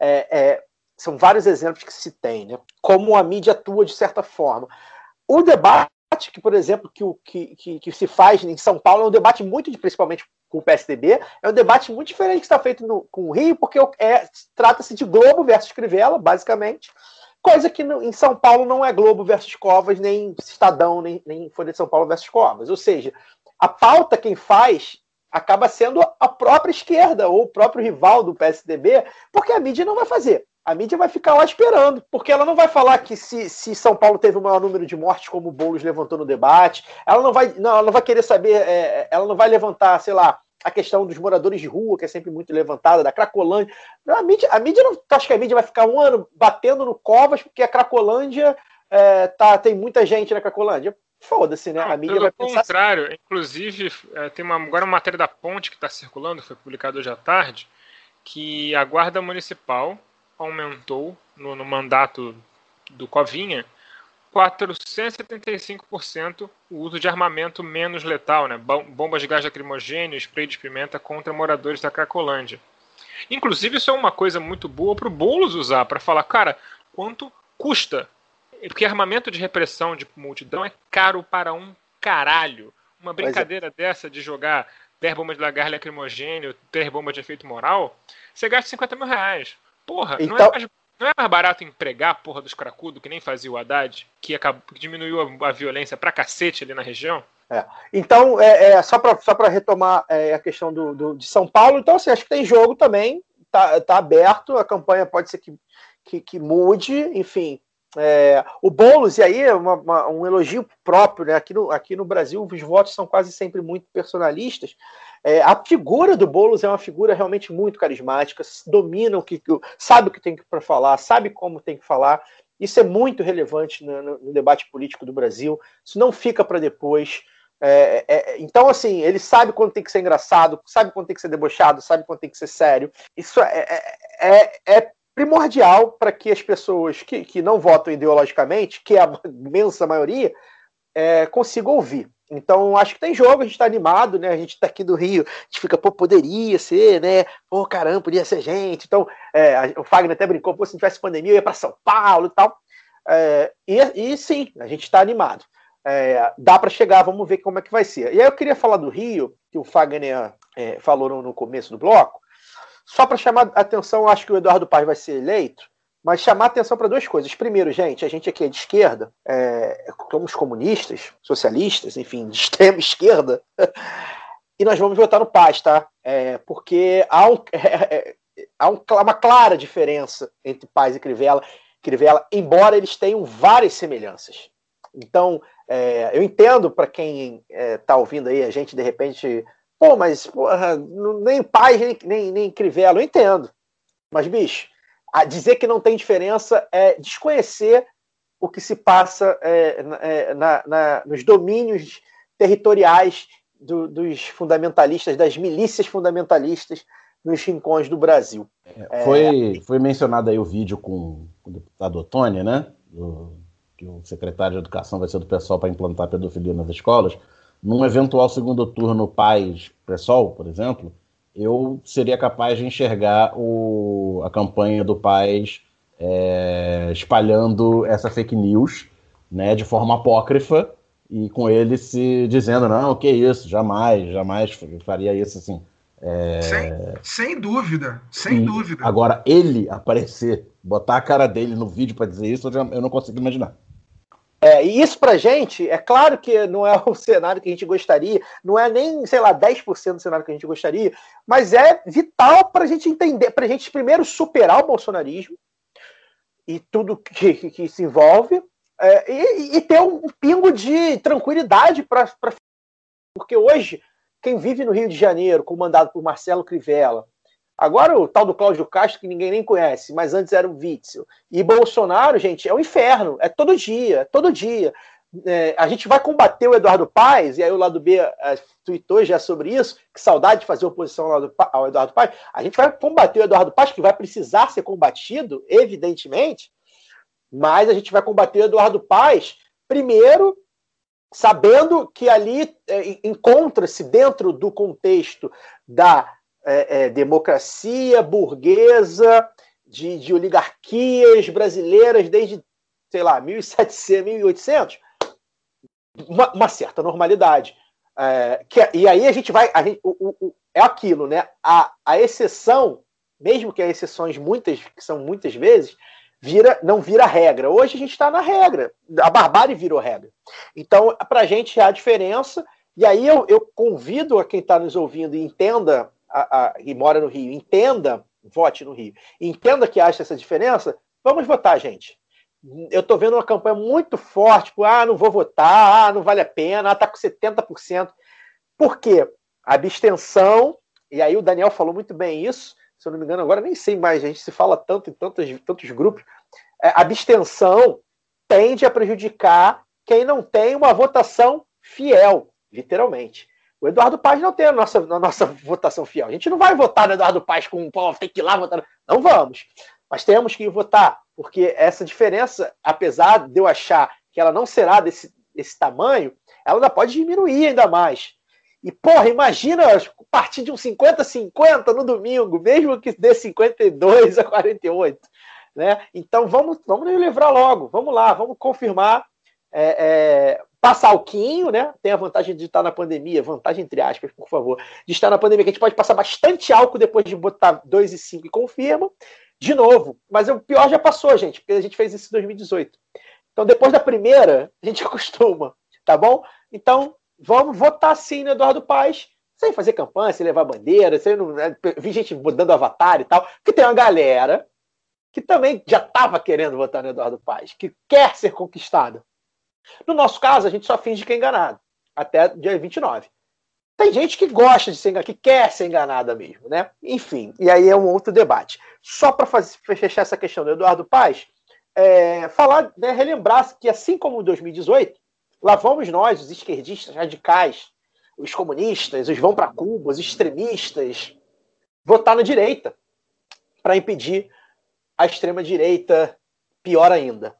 É, é, são vários exemplos que se tem, né? Como a mídia atua de certa forma. O debate que, por exemplo, que, que, que, que, se faz em São Paulo é um debate muito, principalmente com o PSDB, é um debate muito diferente que está feito no, com o Rio, porque é, trata-se de Globo versus Crivella, basicamente, coisa que no, em São Paulo não é Globo versus Covas, nem Estadão, nem, nem Folha de São Paulo versus Covas. Ou seja, a pauta quem faz acaba sendo a própria esquerda ou o próprio rival do PSDB, porque a mídia não vai fazer. A mídia vai ficar lá esperando, porque ela não vai falar que se, se São Paulo teve o maior número de mortes, como o Boulos levantou no debate, ela não vai, não, ela não vai querer saber, é, ela não vai levantar, sei lá, a questão dos moradores de rua, que é sempre muito levantada, da Cracolândia. A mídia, a mídia não. Acho que a mídia vai ficar um ano batendo no Covas, porque a Cracolândia é, tá, tem muita gente na Cracolândia. Foda-se, né? Não, a mídia vai pensar. Pelo contrário, assim. inclusive, é, tem uma, agora uma matéria da Ponte que está circulando, foi publicada hoje à tarde, que a Guarda Municipal aumentou no, no mandato do Covinha 475% o uso de armamento menos letal, né? bombas de gás lacrimogêneo, spray de pimenta contra moradores da Cracolândia. Inclusive, isso é uma coisa muito boa para o Boulos usar, para falar, cara, quanto custa? Porque armamento de repressão de multidão é caro para um caralho. Uma é. brincadeira é... dessa de jogar 10 bombas de gás lacrimogênio, 10 bombas de efeito moral, você gasta 50 mil reais. Porra, então... não é mais não é mais barato empregar a porra dos cracudos, que nem fazia o Haddad, que, acabou, que diminuiu a, a, violência pra cacete ali na região? É. Então, é, é só para retomar é, a questão do, do, de São Paulo, então assim, acho que tem jogo também, tá, tá aberto, a campanha pode ser que, que, que mude, enfim. É, o Boulos, e aí é uma, uma, um elogio próprio, né? Aqui no, aqui no Brasil, os votos são quase sempre muito personalistas. É, a figura do Boulos é uma figura realmente muito carismática, domina o que, sabe o que tem para falar, sabe como tem que falar. Isso é muito relevante no, no, debate político do Brasil. Isso não fica para depois. É, é, então, assim, ele sabe quando tem que ser engraçado, sabe quando tem que ser debochado, sabe quando tem que ser sério. Isso é, é, é, é primordial para que as pessoas que, que não votam ideologicamente, que é a [laughs] imensa maioria, é, consigam ouvir. Então, acho que tem jogo, a gente tá animado, né? A gente tá aqui do Rio, a gente fica, pô, poderia ser, né? Pô, caramba, podia ser gente. Então, é, o Fagner até brincou, pô, se não tivesse pandemia, eu ia para São Paulo e tal. É, e, e, sim, a gente está animado. É, dá para chegar, vamos ver como é que vai ser. E aí eu queria falar do Rio, que o Fagner é, falou no, no, começo do bloco, só para chamar a atenção, acho que o Eduardo Paz vai ser eleito, mas chamar atenção para duas coisas. Primeiro, gente, a gente aqui é de esquerda, é, somos comunistas, socialistas, enfim, de [laughs] extrema esquerda, [laughs] e nós vamos votar no Paz, tá? É, porque há, um, [laughs] é, é, há um, uma clara diferença entre Paz e Crivella, Crivella, embora eles tenham várias semelhanças. Então, é, eu entendo para quem está é, ouvindo aí, a gente de repente, pô, mas porra, nem Paz nem, nem, nem Crivella, eu entendo. Mas, bicho, dizer que não tem diferença é desconhecer o que se passa é, é, na, na, nos domínios territoriais do, dos fundamentalistas, das milícias fundamentalistas nos rincões do Brasil. É, foi, foi mencionado aí o vídeo com o deputado Otônia, né? Do, que o secretário de Educação vai ser do pessoal para implantar pedofilia nas escolas. Num eventual segundo turno pais-pessoal, por exemplo, eu seria capaz de enxergar o, a campanha do Paz é, espalhando essa fake news né, de forma apócrifa e com ele se dizendo, não, que isso, jamais, jamais faria isso assim. É... Sem, sem dúvida, sem e dúvida. Agora, ele aparecer, botar a cara dele no vídeo para dizer isso, eu, já, eu não consigo imaginar. É, e isso pra gente, é claro que não é [laughs] o cenário que a gente gostaria, não é nem, sei lá, 10% do cenário que a gente gostaria, mas é vital para a gente entender, para a gente primeiro superar o bolsonarismo e tudo que, que, que se envolve, é, e, e, ter um pingo de tranquilidade para. Porque hoje, quem vive no Rio de Janeiro, comandado por Marcelo Crivella, Agora o tal do Cláudio Castro, que ninguém nem conhece, mas antes era o Witzel. E Bolsonaro, gente, é o um inferno. É todo dia, é todo dia. É, a gente vai combater o Eduardo Paes, e aí o lado B é, tweetou já sobre isso, que saudade de fazer oposição ao, ao Eduardo Paes. A gente vai combater o Eduardo Paes, que vai precisar ser combatido, evidentemente, mas a gente vai combater o Eduardo Paes, primeiro, sabendo que ali é, encontra-se dentro do contexto da é, é, democracia burguesa, de, de, oligarquias brasileiras desde, sei lá, 1700, 1800, uma, uma certa normalidade. É, que, e aí a gente vai. A gente, o, o, é aquilo, né? A, a exceção, mesmo que as exceções muitas, que são muitas vezes, vira, não vira regra. Hoje a gente está na regra. A barbárie virou regra. Então, para a gente, há diferença E aí eu, eu convido a quem está nos ouvindo e entenda, a, a, e mora no Rio, entenda, vote no Rio, entenda que acha essa diferença, vamos votar, gente. Eu estou vendo uma campanha muito forte, tipo, ah, não vou votar, ah, não vale a pena, ah, tá com 70%. Por quê? Abstenção, e aí o Daniel falou muito bem isso, se eu não me engano, agora nem sei mais, a gente se fala tanto em tantos, tantos grupos. É, abstenção tende a prejudicar quem não tem uma votação fiel literalmente. O Eduardo Paz não tem a nossa, a nossa votação fiel. A gente não vai votar no Eduardo Paz com pô, tem que ir lá votar. Não vamos. Mas temos que votar, porque essa diferença, apesar de eu achar que ela não será desse, desse tamanho, ela ainda pode diminuir ainda mais. E, porra, imagina partir de um 50-50 no domingo, mesmo que dê 52 a 48. Né? Então vamos, vamos nos livrar logo, vamos lá, vamos confirmar. É, é, passar alquinho, né? Tem a vantagem de estar na pandemia, vantagem entre aspas, por favor, de estar na pandemia, que a gente pode passar bastante álcool depois de botar 2 e 5 e confirma. De novo, mas o pior já passou, gente, porque a gente fez isso em 2018. Então, depois da primeira, [laughs] a gente acostuma, tá bom? Então, vamos votar sim no Eduardo Paz, sem fazer campanha, sem levar bandeira, sem não, né, vi gente dando avatar e tal, porque tem uma galera que também já estava querendo votar no Eduardo Paz, que quer ser conquistado. No nosso caso, a gente só finge que é enganado, até dia 29. Tem gente que gosta de ser enganada, que quer ser enganada mesmo, né? Enfim, e aí é um outro debate. Só para fechar essa questão do Eduardo Paz, é, falar, né, relembrar que assim como em 2018, lá vamos nós, os esquerdistas radicais, os comunistas, os vão para Cuba, os extremistas, votar na direita para impedir a extrema direita pior ainda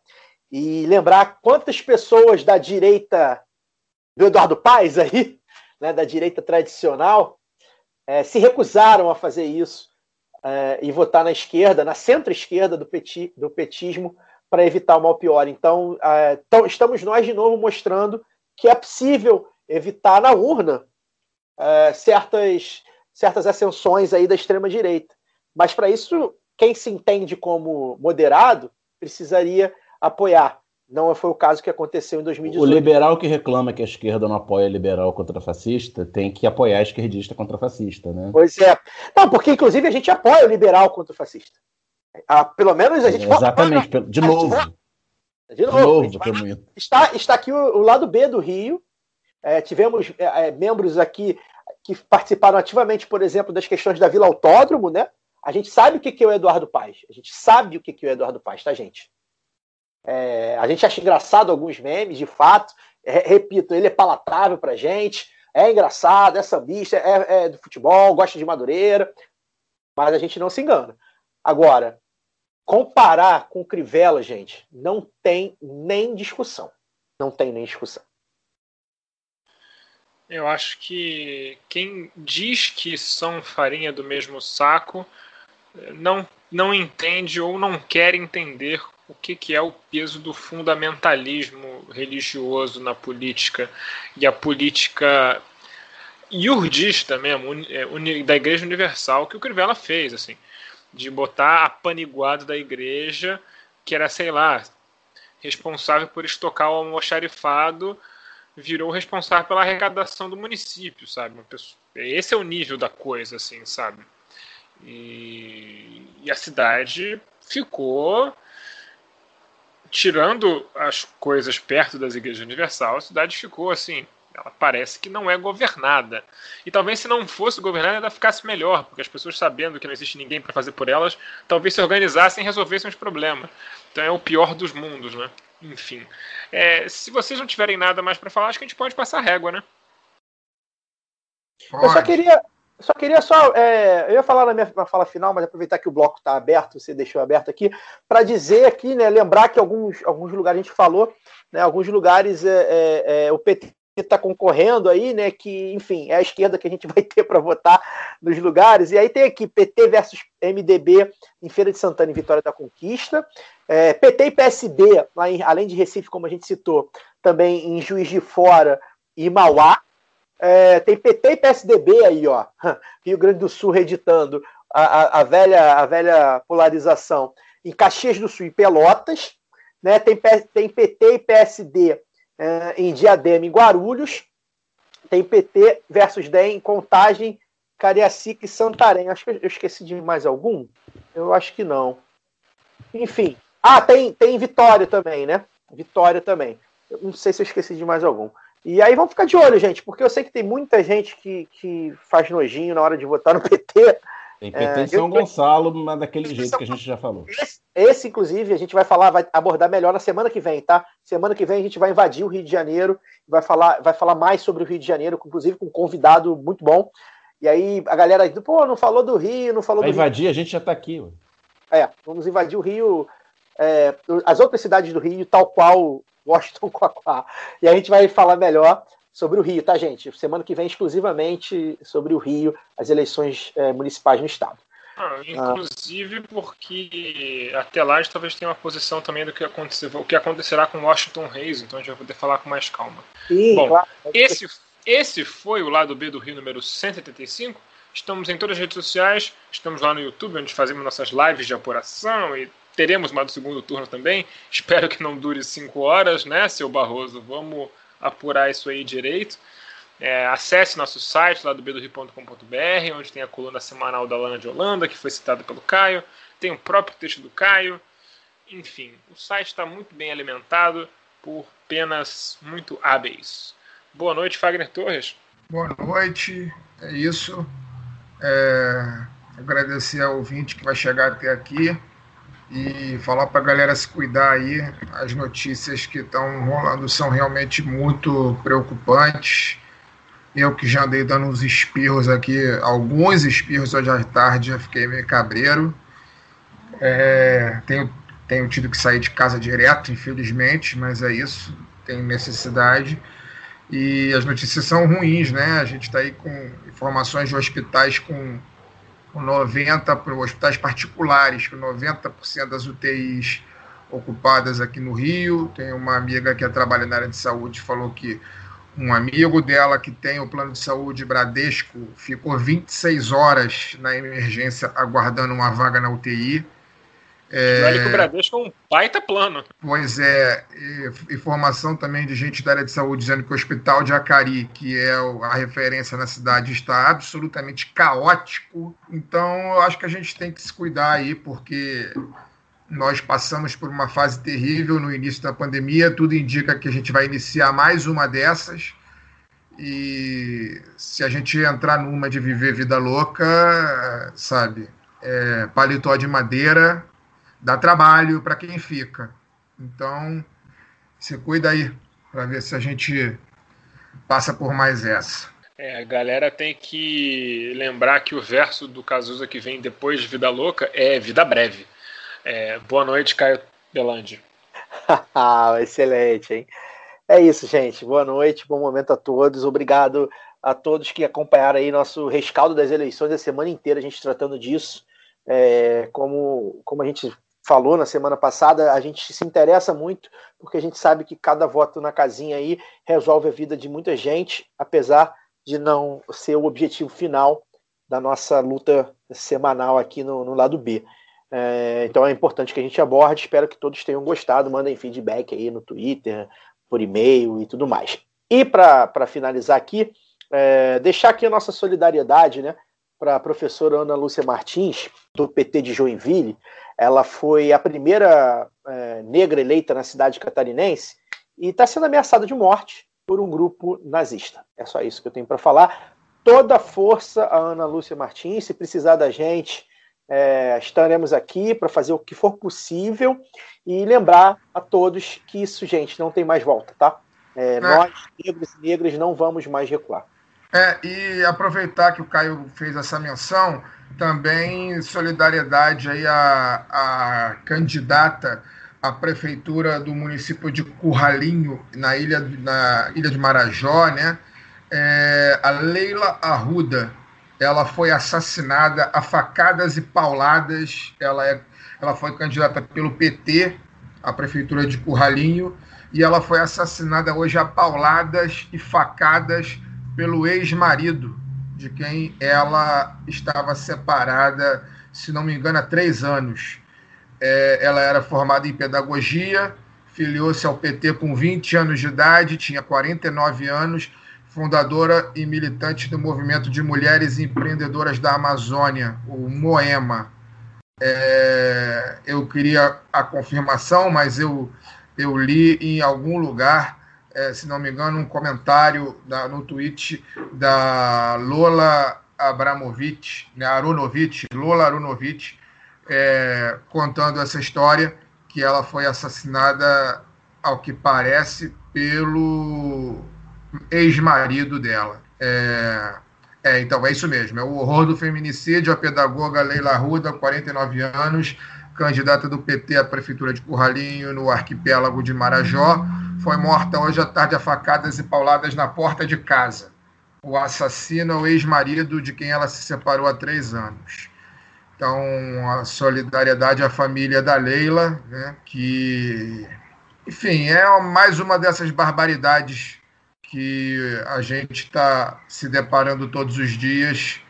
e lembrar quantas pessoas da direita do Eduardo Paes aí, [laughs] né, da direita tradicional, é, se recusaram a fazer isso é, e votar na esquerda, na centro-esquerda do, peti, do petismo, para evitar o mal pior. Então, é, então, estamos nós de novo mostrando que é possível evitar na urna certas, certas ascensões aí da extrema-direita. Mas para isso, quem se entende como moderado precisaria apoiar. Não foi o caso que aconteceu em 2018. O liberal que reclama que a esquerda não apoia liberal contra fascista tem que apoiar a esquerdista contra fascista, né? Pois é. Não, porque inclusive a gente apoia o liberal contra o fascista. Ah, pelo menos a gente. É, exatamente, fala, de, novo. de novo. De novo. Está, está aqui o, o, lado B do Rio. É, tivemos é, é, membros aqui que participaram ativamente, por exemplo, das questões da Vila Autódromo, né? A gente sabe o que é o Eduardo Paz. A gente sabe o que é o Eduardo Paz, tá, gente? É, a gente acha engraçado alguns memes, de fato. É, repito, ele é palatável pra gente, é engraçado, é sambista, é, é do futebol, gosta de Madureira, mas a gente não se engana. Agora, comparar com Crivella, gente, não tem nem discussão. Não tem nem discussão. Eu acho que quem diz que são farinha do mesmo saco não, não entende ou não quer entender o que, que é o peso do fundamentalismo religioso na política e a política iurdista mesmo, é, da Igreja Universal, que o Crivella fez, assim, de botar a paniguada da igreja, que era, sei lá, responsável por estocar o almoxarifado, virou responsável pela arrecadação do município, sabe? Esse é o nível da coisa, assim, sabe? E, e a cidade ficou tirando as coisas perto das igrejas universal, a cidade ficou assim, ela parece que não é governada. E talvez se não fosse governada, ela ficasse melhor, porque as pessoas sabendo que não existe ninguém para fazer por elas, talvez se organizassem e resolvessem os problemas. Então é o pior dos mundos, né? Enfim. É, se vocês não tiverem nada mais para falar, acho que a gente pode passar a régua, né? Eu só queria, só queria só. É, eu ia falar na minha fala final, mas aproveitar que o bloco está aberto, você deixou aberto aqui, para dizer aqui, né, lembrar que alguns, alguns lugares a gente falou, né, alguns lugares é, é, é o PT está concorrendo aí, né? Que, enfim, é a esquerda que a gente [laughs] vai ter para votar nos lugares. E aí tem aqui PT versus MDB em Feira de Santana e Vitória da Conquista. É, PT e PSB, lá em, além de Recife, como a gente citou, também em Juiz de Fora e Mauá. É, tem PT e PSDB aí, ó. [laughs] Rio Grande do Sul reeditando a, a, a, velha, a velha polarização em Caxias do Sul e Pelotas. Né? Tem, tem PT e PSD é, em Diadema e Guarulhos. tem PT versus DEM, Contagem, Cariacica e Santarém. Acho que eu esqueci de mais algum. Eu acho que não. Enfim. Ah, tem, tem Vitória também, né? Vitória também. Eu não sei se eu esqueci de mais algum. E aí vamos ficar de olho, gente, porque eu sei que tem muita gente que, que faz nojinho na hora de votar no PT. Tem PT é, São eu, Gonçalo, mas daquele jeito que a gente já falou. Esse, esse, inclusive, a gente vai falar, vai abordar melhor na semana que vem, tá? Semana que vem a gente vai invadir o Rio de Janeiro, vai falar, vai falar mais sobre o Rio de Janeiro, inclusive com um convidado muito bom. E aí a galera, pô, não falou do Rio, não falou vai do invadir, Rio. a gente já tá aqui. Mano. É, vamos invadir o Rio, é, as outras cidades do Rio, tal qual Washington Coacá. E a gente vai falar melhor sobre o Rio, tá, gente? Semana que vem, exclusivamente sobre o Rio, as eleições é, municipais no estado. Ah, inclusive porque até lá a gente talvez tenha uma posição também do que, acontecer, o que acontecerá com Washington Reis, então a gente vai poder falar com mais calma. Sim, Bom, claro. esse, esse foi o lado B do Rio número 185. Estamos em todas as redes sociais, estamos lá no YouTube, onde fazemos nossas lives de apuração e teremos mais do segundo turno também. Espero que não dure cinco horas, né, seu Barroso? Vamos apurar isso aí direito. É, acesse nosso site lá do bedorri.com.br, onde tem a coluna semanal da Lana de Holanda, que foi citada pelo Caio. Tem o próprio texto do Caio. Enfim, o site está muito bem alimentado por penas muito hábeis. Boa noite, Fagner Torres. Boa noite, é isso. É, agradecer ao ouvinte que vai chegar até aqui e falar para a galera se cuidar aí. As notícias que estão rolando são realmente muito preocupantes. Eu que já andei dando uns espirros aqui, alguns espirros hoje à tarde, já fiquei meio cabreiro. É, tenho, tenho tido que sair de casa direto, infelizmente, mas é isso, tem necessidade. E as notícias são ruins, né? A gente está aí com informações de hospitais com com 90 para hospitais particulares, com 90% das UTIs ocupadas aqui no Rio. Tem uma amiga que trabalha na área de saúde falou que um amigo dela que tem o plano de saúde Bradesco ficou 26 horas na emergência aguardando uma vaga na UTI. É... Olha que o Bradesco é um baita plano. Pois é, informação também de gente da área de saúde dizendo que o Hospital de Acari, que é a referência na cidade, está absolutamente caótico. Então, eu acho que a gente tem que se cuidar aí, porque nós passamos por uma fase terrível no início da pandemia, tudo indica que a gente vai iniciar mais uma dessas. E se a gente entrar numa de viver vida louca, sabe, é, paletó de madeira, dá trabalho para quem fica. Então, se cuida aí para ver se a gente passa por mais essa. É, a galera tem que lembrar que o verso do Cazuza que vem depois de Vida Louca é Vida Breve. É, boa noite, Caio Belandi. [laughs] Excelente, hein? É isso, gente. Boa noite, bom momento a todos. Obrigado a todos que acompanharam aí nosso rescaldo das eleições a semana inteira, a gente tratando disso. É, como, como a gente falou na semana passada, a gente se interessa muito porque a gente sabe que cada voto na casinha aí resolve a vida de muita gente, apesar de não ser o objetivo final da nossa luta semanal aqui no, no lado B. É, então é importante que a gente aborde. Espero que todos tenham gostado. Mandem feedback aí no Twitter, por e-mail e tudo mais. E para finalizar aqui, é, deixar aqui a nossa solidariedade né, para a professora Ana Lúcia Martins, do PT de Joinville, ela foi a primeira é, negra eleita na cidade catarinense e está sendo ameaçada de morte por um grupo nazista. É só isso que eu tenho para falar. Toda força a Ana Lúcia Martins. Se precisar da gente, é, estaremos aqui para fazer o que for possível e lembrar a todos que isso, gente, não tem mais volta, tá? É, é. Nós, negros e negras, não vamos mais recuar. É, e aproveitar que o Caio fez essa menção, também solidariedade aí à, à candidata à prefeitura do município de Curralinho, na ilha, na ilha de Marajó, né? É, a Leila Arruda, ela foi assassinada a facadas e pauladas, ela, é, ela foi candidata pelo PT à prefeitura de Curralinho, e ela foi assassinada hoje a pauladas e facadas pelo ex-marido, de quem ela estava separada, se não me engano, há três anos. É, ela era formada em pedagogia, filiou-se ao PT com 20 anos de idade, tinha 49 anos, fundadora e militante do movimento de mulheres empreendedoras da Amazônia, o Moema. É, eu queria a confirmação, mas eu, eu li em algum lugar, é, se não me engano, um comentário da, no tweet da Lola Abramovic, né, Aronovic, Lola é, contando essa história que ela foi assassinada, ao que parece, pelo ex-marido dela. É, é, então é isso mesmo, é o horror do feminicídio. A pedagoga Leila Ruda, 49 anos, candidata do PT à prefeitura de Curralinho, no arquipélago de Marajó, foi morta hoje à tarde a facadas e pauladas na porta de casa. O assassino é o ex-marido de quem ela se separou há três anos. Então, a solidariedade à família da Leila, né, que, enfim, é mais uma dessas barbaridades que a gente está se deparando todos os dias,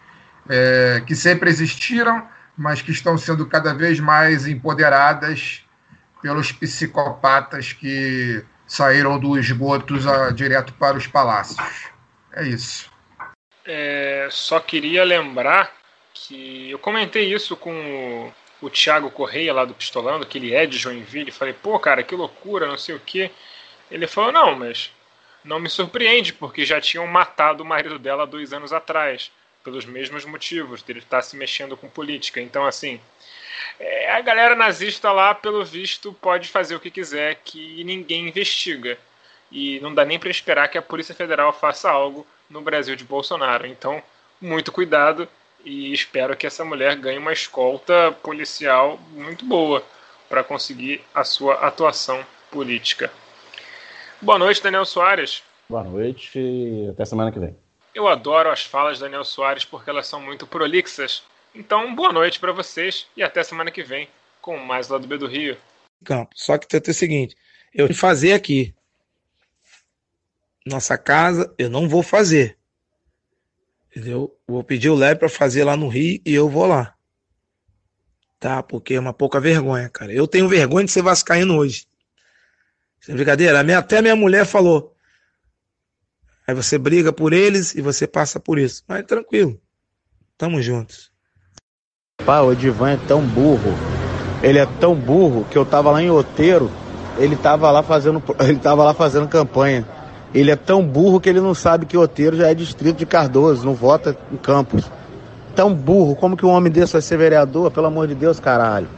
é, que sempre existiram, mas que estão sendo cada vez mais empoderadas pelos psicopatas que saíram dos esgotos a, direto para os palácios. É isso. É, só queria lembrar que eu comentei isso com o, o Thiago Correia lá do Pistolando, que ele é de Joinville. Falei, pô, cara, que loucura, não sei o quê. Ele falou, não, mas não me surpreende, porque já tinham matado o marido dela dois anos atrás, pelos mesmos motivos, dele estar se mexendo com política. Então, assim, é, a galera nazista lá, pelo visto, pode fazer o que quiser, que ninguém investiga. E não dá nem para esperar que a Polícia Federal faça algo no Brasil de Bolsonaro. Então, muito cuidado e espero que essa mulher ganhe uma escolta policial muito boa para conseguir a sua atuação política. Boa noite, Daniel Soares. Boa noite e até semana que vem. Eu adoro as falas do Daniel Soares porque elas são muito prolixas. Então, boa noite para vocês e até semana que vem com mais lado B do Rio. Campo. Só que tem o seguinte, eu vou fazer aqui. Nossa casa, eu não vou fazer. Entendeu? Vou pedir o Leve para fazer lá no Rio e eu vou lá. Tá? Porque é uma pouca vergonha, cara. Eu tenho vergonha de ser vascaíno hoje. Sem brincadeira. Até minha mulher falou. Aí você briga por eles e você passa por isso. Mas tranquilo. Tamo juntos. Pá, o Edivan é tão burro. Ele é tão burro que eu tava lá em Oteiro. Ele tava lá fazendo, [laughs] ele tava lá fazendo campanha. Ele é tão burro que ele não sabe que Oteiro já é distrito de Cardoso, não vota em Campos. Tão burro, como que um homem desse vai ser vereador? Pelo amor de Deus, caralho.